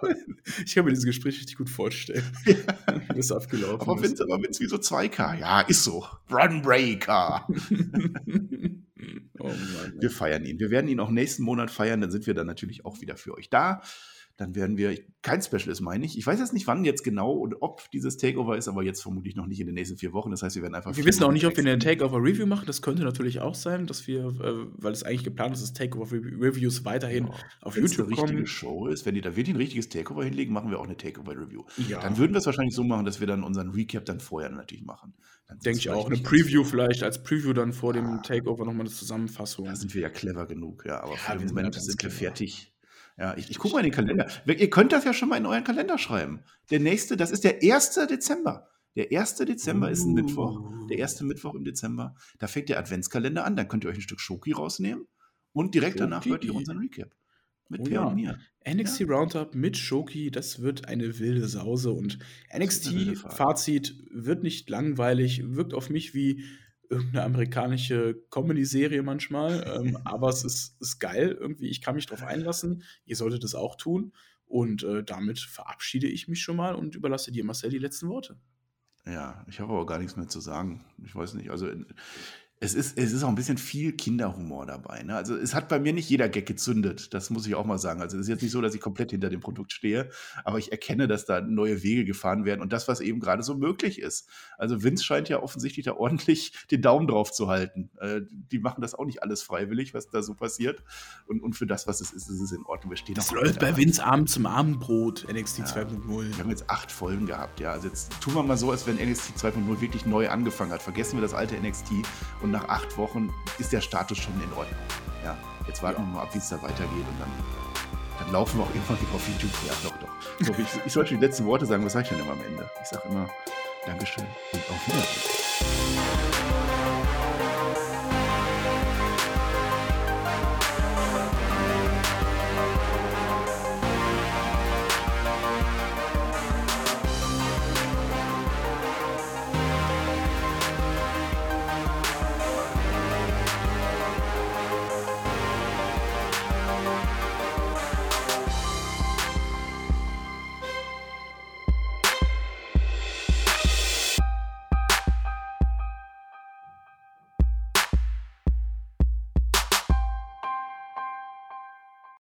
ich kann mir dieses Gespräch richtig gut vorstellen. Das ist abgelaufen. Aber Vince, aber Vince, wieso zwei K? Ja, ist so. Brown Breaker. Oh Mann, wir feiern ihn. Wir werden ihn auch nächsten Monat feiern. Dann sind wir dann natürlich auch wieder für euch da. Dann werden wir, kein Special ist, meine ich. Ich weiß jetzt nicht, wann jetzt genau und ob dieses Takeover ist, aber jetzt vermutlich noch nicht in den nächsten vier Wochen. Das heißt, wir werden einfach. Wir wissen auch nicht, ob wir eine Takeover-Review machen. Das könnte natürlich auch sein, dass wir, äh, weil es eigentlich geplant ist, dass Takeover-Reviews weiterhin ja. auf Wenn's YouTube eine richtige Show ist, wenn die da wirklich ein richtiges Takeover hinlegen, machen wir auch eine Takeover-Review. Ja. Dann würden wir es wahrscheinlich so machen, dass wir dann unseren Recap dann vorher natürlich machen. Denke ich auch. Eine Preview vielleicht, als Preview dann vor dem Takeover nochmal eine Zusammenfassung. Da sind wir ja clever genug, ja. Aber ja, für den Moment sind wir fertig. Ja, ich, ich gucke mal in den Kalender. Ihr könnt das ja schon mal in euren Kalender schreiben. Der nächste, das ist der 1. Dezember. Der 1. Dezember ist ein Mittwoch. Der erste Mittwoch im Dezember. Da fängt der Adventskalender an. Dann könnt ihr euch ein Stück Schoki rausnehmen. Und direkt Schoki. danach hört ihr unseren Recap. Mit oh, ja. und mir. NXT ja. Roundup mit Shoki, das wird eine wilde Sause. Und NXT-Fazit wird nicht langweilig, wirkt auf mich wie irgendeine amerikanische Comedy-Serie manchmal. ähm, aber es ist, ist geil irgendwie. Ich kann mich drauf einlassen. Ihr solltet es auch tun. Und äh, damit verabschiede ich mich schon mal und überlasse dir, Marcel, die letzten Worte. Ja, ich habe aber gar nichts mehr zu sagen. Ich weiß nicht. Also es ist, es ist auch ein bisschen viel Kinderhumor dabei. Ne? Also es hat bei mir nicht jeder Gag gezündet, das muss ich auch mal sagen. Also es ist jetzt nicht so, dass ich komplett hinter dem Produkt stehe, aber ich erkenne, dass da neue Wege gefahren werden und das, was eben gerade so möglich ist. Also Vince scheint ja offensichtlich da ordentlich den Daumen drauf zu halten. Äh, die machen das auch nicht alles freiwillig, was da so passiert. Und, und für das, was es ist, ist es in Ordnung. Wir stehen das läuft bei Vince Abend zum Abendbrot, NXT ja, 2.0. Wir haben jetzt acht Folgen gehabt, ja. Also jetzt tun wir mal so, als wenn NXT 2.0 wirklich neu angefangen hat. Vergessen wir das alte NXT und nach acht Wochen ist der Status schon in Ordnung. Ja, jetzt warten ja. wir mal ab, wie es da weitergeht und dann, dann laufen wir auch irgendwann wieder auf YouTube. Ja, doch, doch. So, ich, ich sollte die letzten Worte sagen, was sage ich denn immer am Ende? Ich sage immer Dankeschön und auf Wiedersehen.